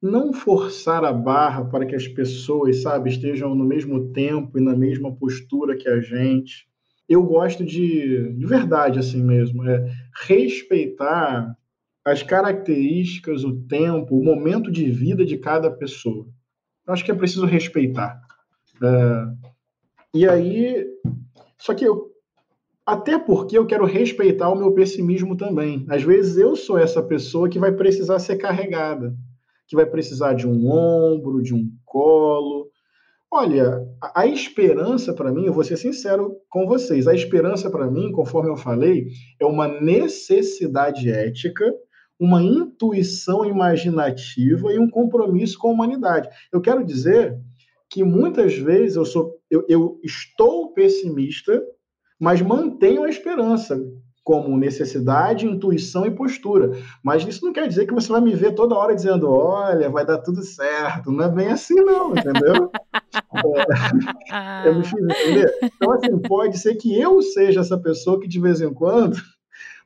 não forçar a barra para que as pessoas, sabe, estejam no mesmo tempo e na mesma postura que a gente. Eu gosto de, de verdade, assim mesmo, é respeitar as características, o tempo, o momento de vida de cada pessoa. Eu acho que é preciso respeitar. É, e aí, só que eu, até porque eu quero respeitar o meu pessimismo também. Às vezes eu sou essa pessoa que vai precisar ser carregada que vai precisar de um ombro, de um colo. Olha, a, esperança para mim, eu vou ser sincero com vocês, a esperança para mim, conforme eu falei, é uma necessidade ética, uma intuição imaginativa e um compromisso com a humanidade. Eu quero dizer que muitas vezes eu sou eu, eu estou pessimista, mas mantenho a esperança como necessidade, intuição e postura. Mas isso não quer dizer que você vai me ver toda hora dizendo, olha, vai dar tudo certo. Não é bem assim, não, entendeu? é, eu me fiz entender. Então, assim, pode ser que eu seja essa pessoa que de vez em quando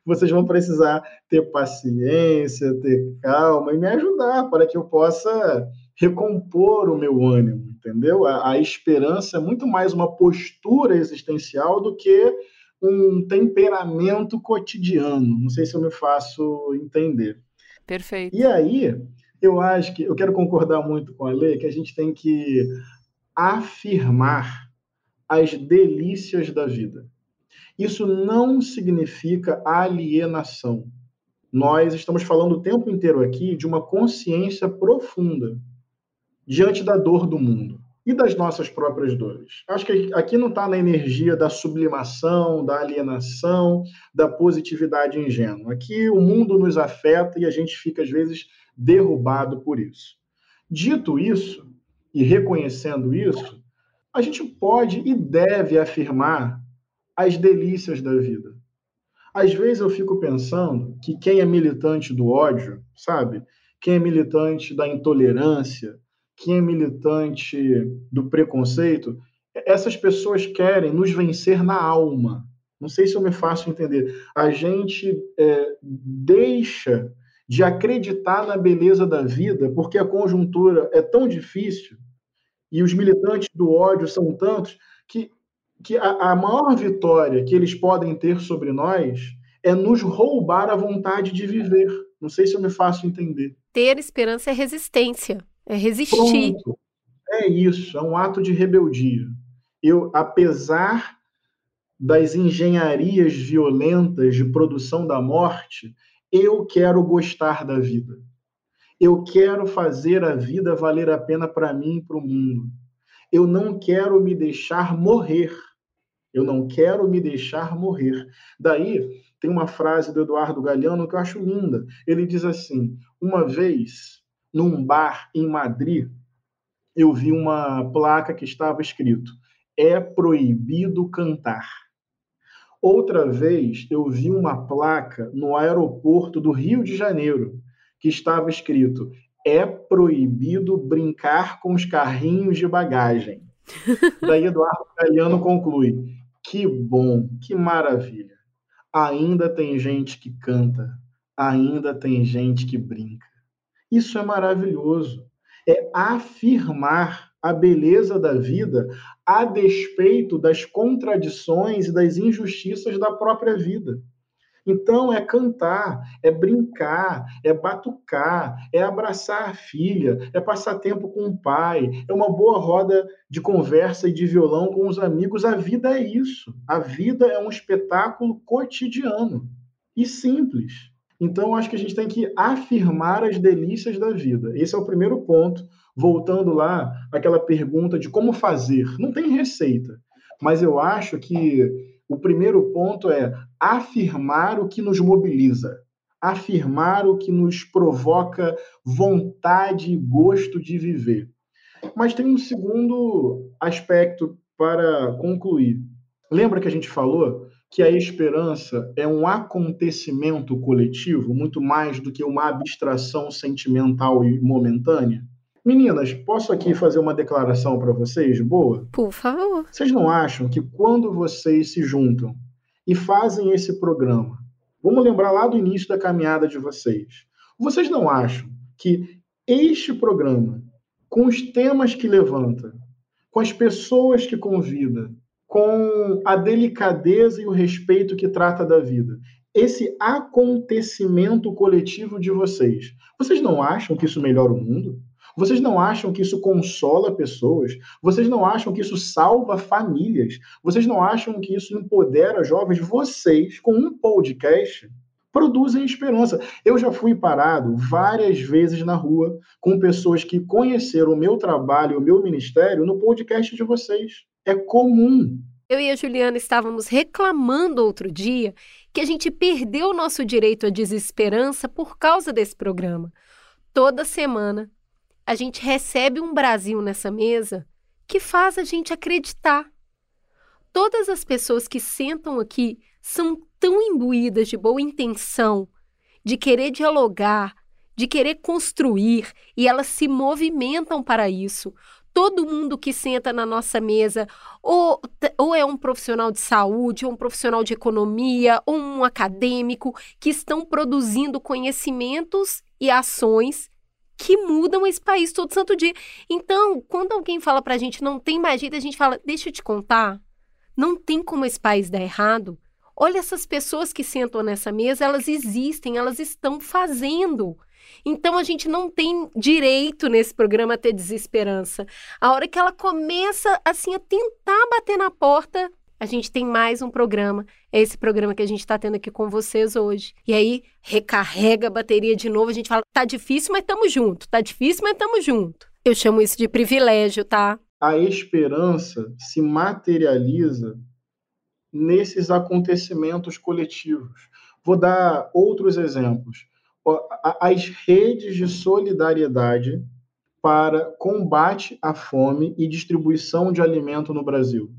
vocês vão precisar ter paciência, ter calma e me ajudar para que eu possa recompor o meu ânimo, entendeu? A, a esperança é muito mais uma postura existencial do que um temperamento cotidiano. Não sei se eu me faço entender. Perfeito. E aí, eu acho que eu quero concordar muito com a lei que a gente tem que afirmar as delícias da vida. Isso não significa alienação. Nós estamos falando o tempo inteiro aqui de uma consciência profunda diante da dor do mundo e das nossas próprias dores. Acho que aqui não está na energia da sublimação, da alienação, da positividade ingênua. Aqui o mundo nos afeta e a gente fica, às vezes, derrubado por isso. Dito isso, e reconhecendo isso, a gente pode e deve afirmar as delícias da vida. Às vezes eu fico pensando que quem é militante do ódio, sabe? Quem é militante da intolerância, quem é militante do preconceito, essas pessoas querem nos vencer na alma. Não sei se eu me faço entender. A gente é, deixa de acreditar na beleza da vida porque a conjuntura é tão difícil e os militantes do ódio são tantos que, que a, a maior vitória que eles podem ter sobre nós é nos roubar a vontade de viver. Não sei se eu me faço entender. Ter esperança é resistência. É resistir. É isso, é um ato de rebeldia. Eu, apesar das engenharias violentas de produção da morte, eu quero gostar da vida. Eu quero fazer a vida valer a pena para mim e para o mundo. Eu não quero me deixar morrer. Eu não quero me deixar morrer. Daí tem uma frase do Eduardo Galeano que eu acho linda. Ele diz assim: Uma vez, num bar em Madrid, eu vi uma placa que estava escrito: É proibido cantar. Outra vez, eu vi uma placa no aeroporto do Rio de Janeiro que estava escrito: É proibido brincar com os carrinhos de bagagem. (laughs) Daí Eduardo Galeano conclui: Que bom, que maravilha ainda tem gente que canta, ainda tem gente que brinca. Isso é maravilhoso. É afirmar a beleza da vida a despeito das contradições e das injustiças da própria vida. Então é cantar, é brincar, é batucar, é abraçar a filha, é passar tempo com o pai, é uma boa roda de conversa e de violão com os amigos. A vida é isso. A vida é um espetáculo cotidiano e simples. Então acho que a gente tem que afirmar as delícias da vida. Esse é o primeiro ponto. Voltando lá àquela pergunta de como fazer. Não tem receita, mas eu acho que o primeiro ponto é afirmar o que nos mobiliza, afirmar o que nos provoca vontade e gosto de viver. Mas tem um segundo aspecto para concluir. Lembra que a gente falou que a esperança é um acontecimento coletivo, muito mais do que uma abstração sentimental e momentânea? Meninas, posso aqui fazer uma declaração para vocês, boa? Por favor. Vocês não acham que quando vocês se juntam e fazem esse programa, vamos lembrar lá do início da caminhada de vocês, vocês não acham que este programa, com os temas que levanta, com as pessoas que convida, com a delicadeza e o respeito que trata da vida, esse acontecimento coletivo de vocês, vocês não acham que isso melhora o mundo? Vocês não acham que isso consola pessoas? Vocês não acham que isso salva famílias? Vocês não acham que isso empodera jovens? Vocês, com um podcast, produzem esperança. Eu já fui parado várias vezes na rua com pessoas que conheceram o meu trabalho, o meu ministério, no podcast de vocês. É comum. Eu e a Juliana estávamos reclamando outro dia que a gente perdeu o nosso direito à desesperança por causa desse programa. Toda semana a gente recebe um Brasil nessa mesa que faz a gente acreditar. Todas as pessoas que sentam aqui são tão imbuídas de boa intenção, de querer dialogar, de querer construir, e elas se movimentam para isso. Todo mundo que senta na nossa mesa, ou, ou é um profissional de saúde, ou um profissional de economia, ou um acadêmico, que estão produzindo conhecimentos e ações que mudam esse país todo santo dia. Então, quando alguém fala pra gente não tem mais jeito, a gente fala, deixa eu te contar, não tem como esse país dar errado. Olha essas pessoas que sentam nessa mesa, elas existem, elas estão fazendo. Então a gente não tem direito nesse programa a ter desesperança. A hora que ela começa assim a tentar bater na porta, a gente tem mais um programa. É esse programa que a gente está tendo aqui com vocês hoje. E aí, recarrega a bateria de novo. A gente fala, tá difícil, mas estamos junto. Tá difícil, mas estamos junto. Eu chamo isso de privilégio, tá? A esperança se materializa nesses acontecimentos coletivos. Vou dar outros exemplos. As redes de solidariedade para combate à fome e distribuição de alimento no Brasil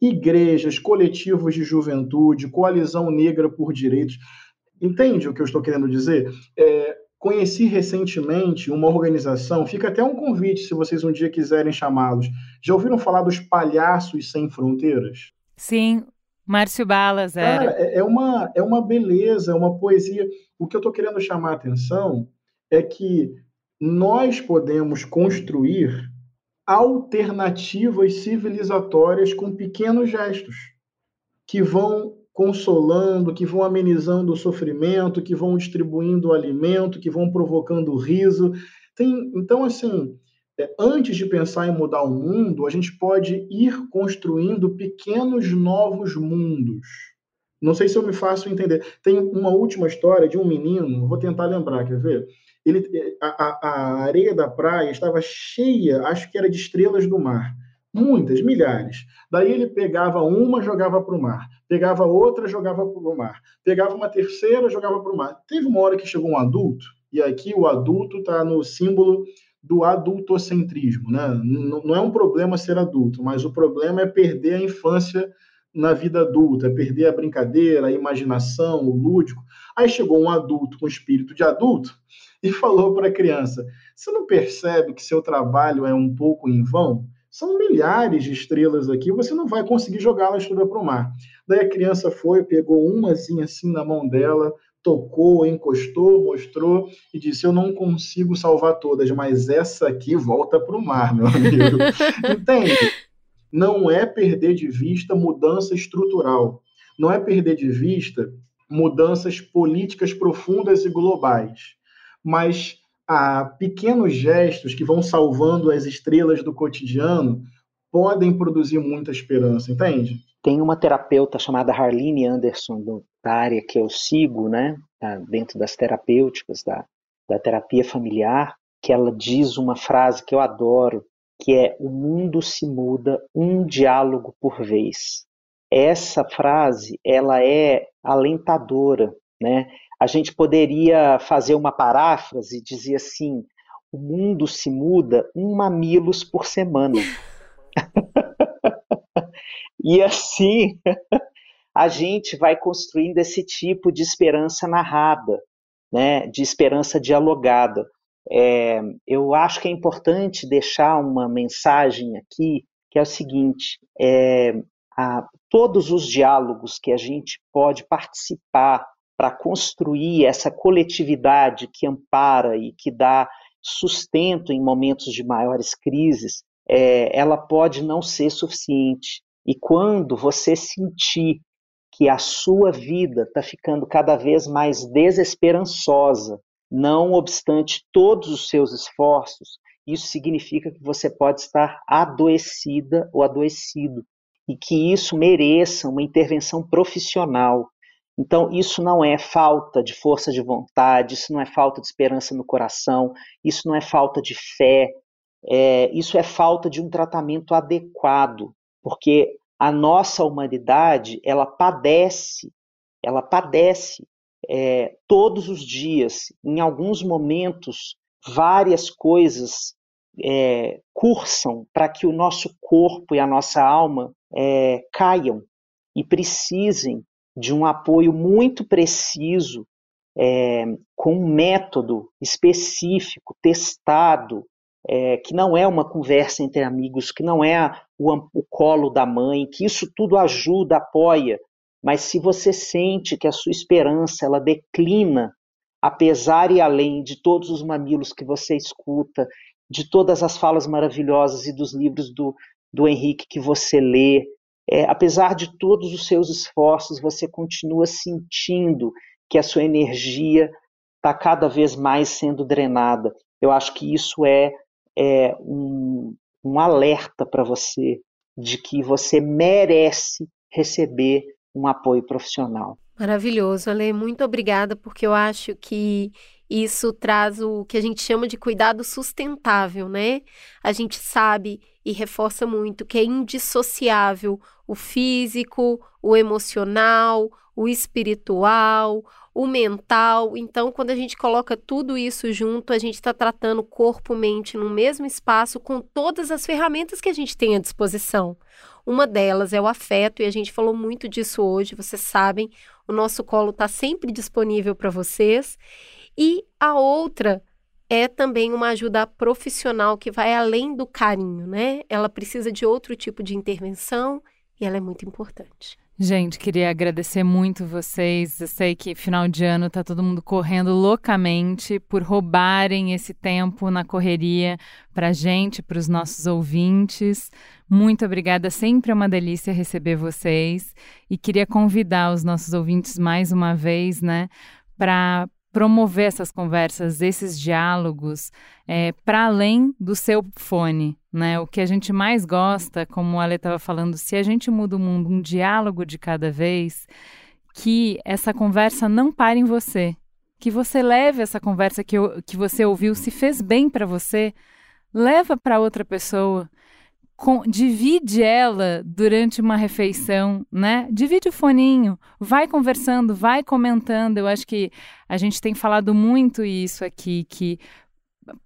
igrejas, coletivos de juventude, coalizão negra por direitos. Entende o que eu estou querendo dizer? É, conheci recentemente uma organização, fica até um convite se vocês um dia quiserem chamá-los. Já ouviram falar dos Palhaços Sem Fronteiras? Sim, Márcio Balas era. Cara, é, é, uma, é uma beleza, é uma poesia. O que eu estou querendo chamar a atenção é que nós podemos construir alternativas civilizatórias com pequenos gestos que vão consolando, que vão amenizando o sofrimento, que vão distribuindo alimento, que vão provocando riso. Tem, então, assim, é, antes de pensar em mudar o mundo, a gente pode ir construindo pequenos novos mundos. Não sei se eu me faço entender. Tem uma última história de um menino, vou tentar lembrar, quer ver? Ele, a, a areia da praia estava cheia, acho que era de estrelas do mar. Muitas, milhares. Daí ele pegava uma, jogava para o mar. Pegava outra, jogava para o mar. Pegava uma terceira, jogava para o mar. Teve uma hora que chegou um adulto, e aqui o adulto está no símbolo do adultocentrismo. Né? Não é um problema ser adulto, mas o problema é perder a infância na vida adulta, é perder a brincadeira, a imaginação, o lúdico. Aí chegou um adulto com espírito de adulto (laughs) e falou para a criança: Você não percebe que seu trabalho é um pouco em vão? São milhares de estrelas aqui, você não vai conseguir jogá-las toda para o mar. Daí a criança foi, pegou umazinha assim na mão dela, tocou, encostou, mostrou e disse: Eu não consigo salvar todas, mas essa aqui volta para o mar, meu amigo. (laughs) Entende? Não é perder de vista mudança estrutural, não é perder de vista mudanças políticas profundas e globais, mas há pequenos gestos que vão salvando as estrelas do cotidiano podem produzir muita esperança, entende? Tem uma terapeuta chamada Harline Anderson, da área que eu sigo, né, dentro das terapêuticas, da, da terapia familiar, que ela diz uma frase que eu adoro, que é o mundo se muda um diálogo por vez. Essa frase, ela é alentadora, né? A gente poderia fazer uma paráfrase e dizer assim: o mundo se muda um mamilos por semana. (laughs) e assim (laughs) a gente vai construindo esse tipo de esperança narrada, né, de esperança dialogada. É, eu acho que é importante deixar uma mensagem aqui, que é o seguinte: é, a, todos os diálogos que a gente pode participar para construir essa coletividade que ampara e que dá sustento em momentos de maiores crises, é, ela pode não ser suficiente. E quando você sentir que a sua vida está ficando cada vez mais desesperançosa, não obstante todos os seus esforços, isso significa que você pode estar adoecida ou adoecido e que isso mereça uma intervenção profissional. Então, isso não é falta de força de vontade, isso não é falta de esperança no coração, isso não é falta de fé, é, isso é falta de um tratamento adequado, porque a nossa humanidade ela padece, ela padece é, todos os dias, em alguns momentos, várias coisas é, cursam para que o nosso corpo e a nossa alma é, caiam e precisem de um apoio muito preciso, é, com um método específico, testado, é, que não é uma conversa entre amigos, que não é o, o colo da mãe, que isso tudo ajuda, apoia, mas se você sente que a sua esperança ela declina, apesar e além de todos os mamilos que você escuta, de todas as falas maravilhosas e dos livros do, do Henrique que você lê, é, apesar de todos os seus esforços, você continua sentindo que a sua energia está cada vez mais sendo drenada. Eu acho que isso é é, um, um alerta para você de que você merece receber um apoio profissional. Maravilhoso, Ale, muito obrigada, porque eu acho que isso traz o que a gente chama de cuidado sustentável, né? A gente sabe e reforça muito que é indissociável o físico, o emocional, o espiritual, o mental. Então, quando a gente coloca tudo isso junto, a gente está tratando corpo, mente no mesmo espaço com todas as ferramentas que a gente tem à disposição. Uma delas é o afeto, e a gente falou muito disso hoje, vocês sabem, o nosso colo está sempre disponível para vocês. E a outra é também uma ajuda profissional que vai além do carinho, né? Ela precisa de outro tipo de intervenção e ela é muito importante. Gente, queria agradecer muito vocês. Eu sei que final de ano tá todo mundo correndo loucamente por roubarem esse tempo na correria para gente, para os nossos ouvintes. Muito obrigada, sempre é uma delícia receber vocês e queria convidar os nossos ouvintes mais uma vez, né, para promover essas conversas, esses diálogos, é, para além do seu fone. Né? O que a gente mais gosta, como a Ale estava falando, se a gente muda o mundo um diálogo de cada vez, que essa conversa não pare em você. Que você leve essa conversa que, que você ouviu, se fez bem para você, leva para outra pessoa com, divide ela durante uma refeição, né? Divide o foninho, vai conversando, vai comentando. Eu acho que a gente tem falado muito isso aqui, que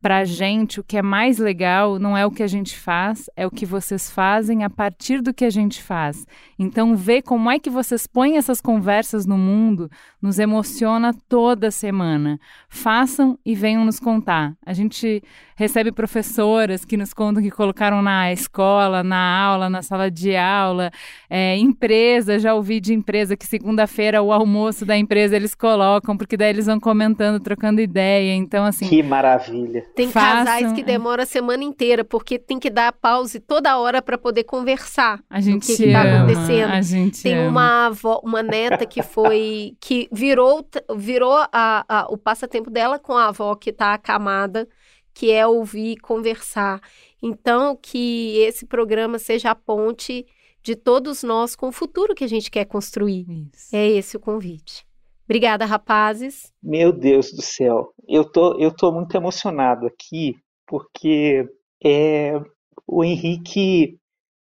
para a gente, o que é mais legal não é o que a gente faz, é o que vocês fazem a partir do que a gente faz. Então, ver como é que vocês põem essas conversas no mundo nos emociona toda semana. Façam e venham nos contar. A gente recebe professoras que nos contam que colocaram na escola, na aula, na sala de aula, é, empresa, já ouvi de empresa que segunda-feira o almoço da empresa eles colocam, porque daí eles vão comentando, trocando ideia. Então, assim. Que maravilha. Tem Façam, casais que demoram a semana inteira, porque tem que dar pause toda hora para poder conversar. A gente o que, que tá acontecendo. A gente Tem ama. uma avó, uma neta que foi que virou virou a, a- o passatempo dela com a avó que está acamada, que é ouvir, conversar. Então que esse programa seja a ponte de todos nós com o futuro que a gente quer construir. Isso. É esse o convite. Obrigada, rapazes. Meu Deus do céu, eu tô, eu tô muito emocionado aqui, porque é, o Henrique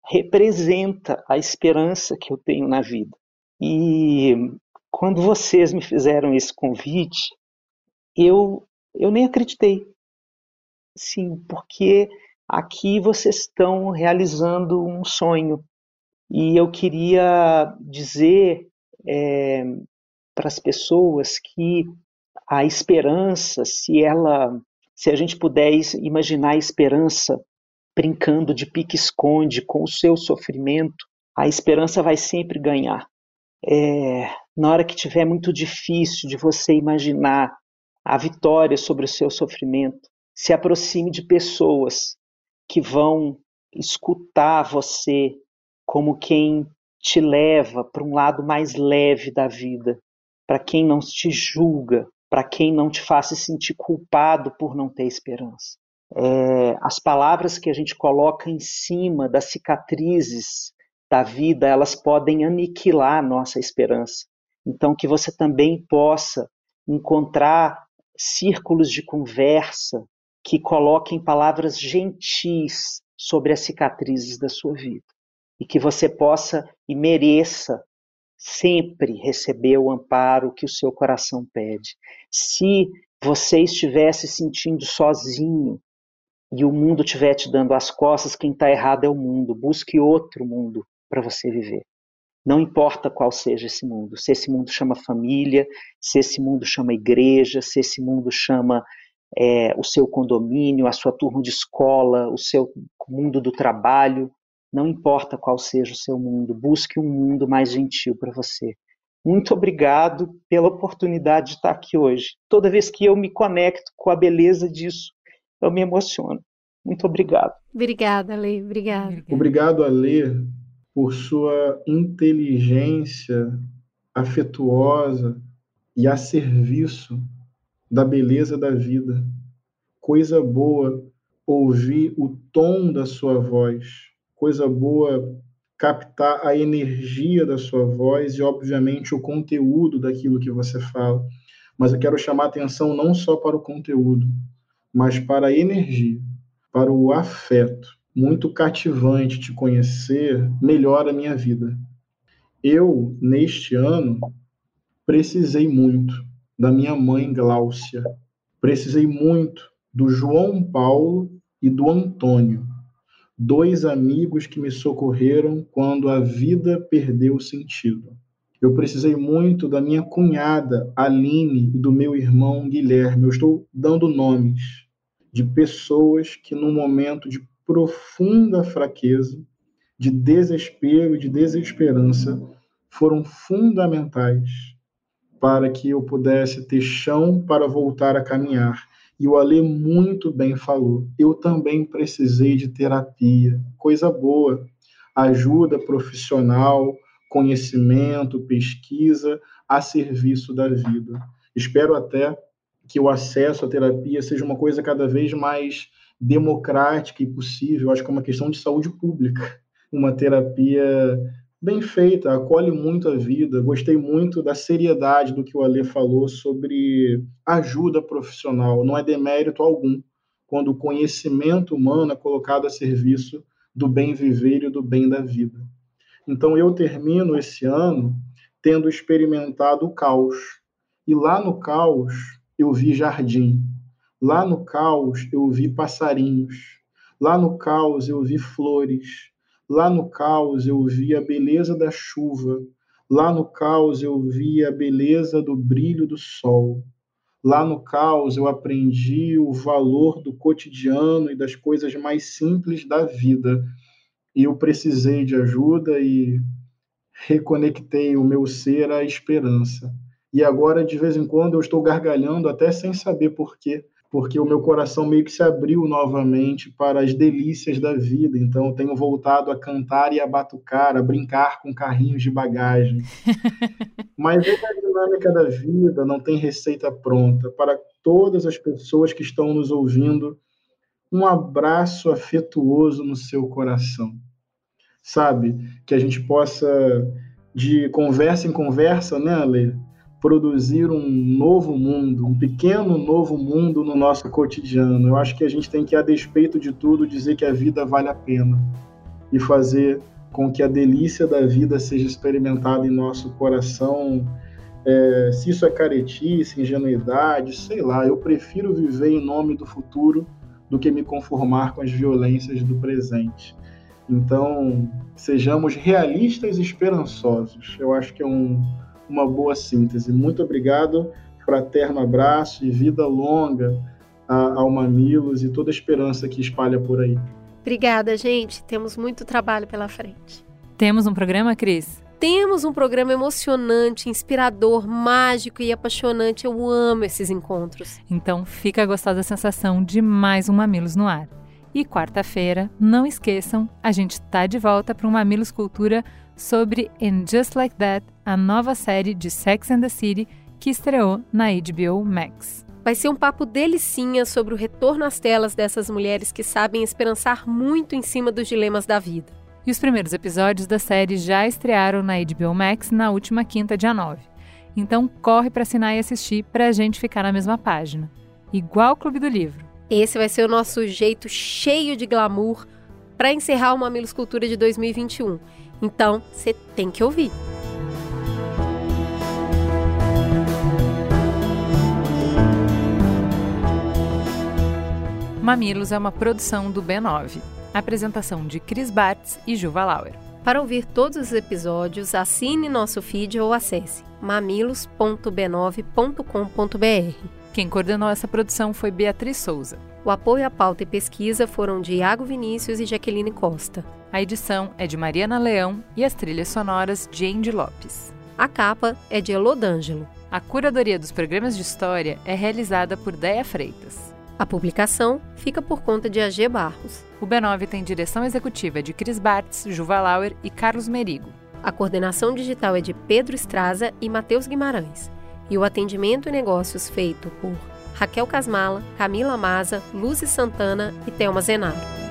representa a esperança que eu tenho na vida. E quando vocês me fizeram esse convite, eu, eu nem acreditei. Sim, porque aqui vocês estão realizando um sonho. E eu queria dizer é, para as pessoas que a esperança, se ela, se a gente puder imaginar a esperança brincando de pique-esconde com o seu sofrimento, a esperança vai sempre ganhar. É, na hora que tiver muito difícil de você imaginar a vitória sobre o seu sofrimento, se aproxime de pessoas que vão escutar você como quem te leva para um lado mais leve da vida, para quem não te julga, para quem não te se sentir culpado por não ter esperança. É, as palavras que a gente coloca em cima das cicatrizes da vida, elas podem aniquilar a nossa esperança. Então, que você também possa encontrar círculos de conversa que coloquem palavras gentis sobre as cicatrizes da sua vida. E que você possa e mereça sempre receber o amparo que o seu coração pede. Se você estiver se sentindo sozinho e o mundo estiver te dando as costas, quem está errado é o mundo. Busque outro mundo para você viver. Não importa qual seja esse mundo, se esse mundo chama família, se esse mundo chama igreja, se esse mundo chama é, o seu condomínio, a sua turma de escola, o seu mundo do trabalho, não importa qual seja o seu mundo, busque um mundo mais gentil para você. Muito obrigado pela oportunidade de estar aqui hoje. Toda vez que eu me conecto com a beleza disso, eu me emociono. Muito obrigado. Obrigada, Lê. Obrigada. Obrigado a ler por sua inteligência afetuosa e a serviço da beleza da vida. Coisa boa ouvir o tom da sua voz, coisa boa captar a energia da sua voz e, obviamente, o conteúdo daquilo que você fala. Mas eu quero chamar atenção não só para o conteúdo, mas para a energia, para o afeto. Muito cativante te conhecer, melhora a minha vida. Eu, neste ano, precisei muito da minha mãe Gláucia. Precisei muito do João Paulo e do Antônio, dois amigos que me socorreram quando a vida perdeu sentido. Eu precisei muito da minha cunhada Aline e do meu irmão Guilherme. Eu estou dando nomes de pessoas que, num momento de profunda fraqueza, de desespero e de desesperança, foram fundamentais para que eu pudesse ter chão para voltar a caminhar. E o Ale muito bem falou. Eu também precisei de terapia, coisa boa, ajuda profissional, conhecimento, pesquisa a serviço da vida. Espero até que o acesso à terapia seja uma coisa cada vez mais democrática e possível. Acho que é uma questão de saúde pública. Uma terapia bem feita, acolhe muito a vida. Gostei muito da seriedade do que o Ale falou sobre ajuda profissional. Não é demérito algum quando o conhecimento humano é colocado a serviço do bem viver e do bem da vida. Então eu termino esse ano tendo experimentado o caos. E lá no caos eu vi jardim. Lá no caos eu vi passarinhos. Lá no caos eu vi flores. Lá no caos eu vi a beleza da chuva, lá no caos eu vi a beleza do brilho do sol. Lá no caos eu aprendi o valor do cotidiano e das coisas mais simples da vida. E eu precisei de ajuda e reconectei o meu ser à esperança. E agora, de vez em quando, eu estou gargalhando até sem saber porquê, porque o meu coração meio que se abriu novamente para as delícias da vida. Então, eu tenho voltado a cantar e a batucar, a brincar com carrinhos de bagagem. (laughs) Mas é a dinâmica da vida, não tem receita pronta. Para todas as pessoas que estão nos ouvindo, um abraço afetuoso no seu coração. Sabe? Que a gente possa, de conversa em conversa, né, Ale? Produzir um novo mundo, um pequeno novo mundo no nosso cotidiano. Eu acho que a gente tem que, a despeito de tudo, dizer que a vida vale a pena e fazer com que a delícia da vida seja experimentada em nosso coração. É, se isso é caretice, ingenuidade, sei lá, eu prefiro viver em nome do futuro do que me conformar com as violências do presente. Então, sejamos realistas e esperançosos. Eu acho que é um, uma boa síntese. Muito obrigado, fraterno abraço e vida longa ao Mamilos e toda a esperança que espalha por aí. Obrigada, gente. Temos muito trabalho pela frente. Temos um programa, Cris? Temos um programa emocionante, inspirador, mágico e apaixonante. Eu amo esses encontros. Então fica a gostosa sensação de mais um Mamilos no ar. E quarta-feira, não esqueçam, a gente tá de volta para um Mamilos Cultura sobre And Just Like That, a nova série de Sex and the City que estreou na HBO Max. Vai ser um papo delicinha sobre o retorno às telas dessas mulheres que sabem esperançar muito em cima dos dilemas da vida. E os primeiros episódios da série já estrearam na HBO Max na última quinta, dia 9. Então corre para assinar e assistir para a gente ficar na mesma página. Igual o Clube do Livro. Esse vai ser o nosso jeito cheio de glamour para encerrar o Mamilos Cultura de 2021. Então, você tem que ouvir. Mamilos é uma produção do B9. Apresentação de Cris Bartz e Juva Lauer. Para ouvir todos os episódios, assine nosso feed ou acesse mamilos.b9.com.br. Quem coordenou essa produção foi Beatriz Souza. O apoio à pauta e pesquisa foram de Iago Vinícius e Jaqueline Costa. A edição é de Mariana Leão e as trilhas sonoras de Andy Lopes. A capa é de Elodângelo. A curadoria dos programas de história é realizada por Deia Freitas. A publicação fica por conta de AG Barros. O B9 tem direção executiva de Cris Bartz, Juva Lauer e Carlos Merigo. A coordenação digital é de Pedro Estraza e Matheus Guimarães. E o atendimento e negócios feito por Raquel Casmala, Camila Maza, Luzi Santana e Thelma Zenaro.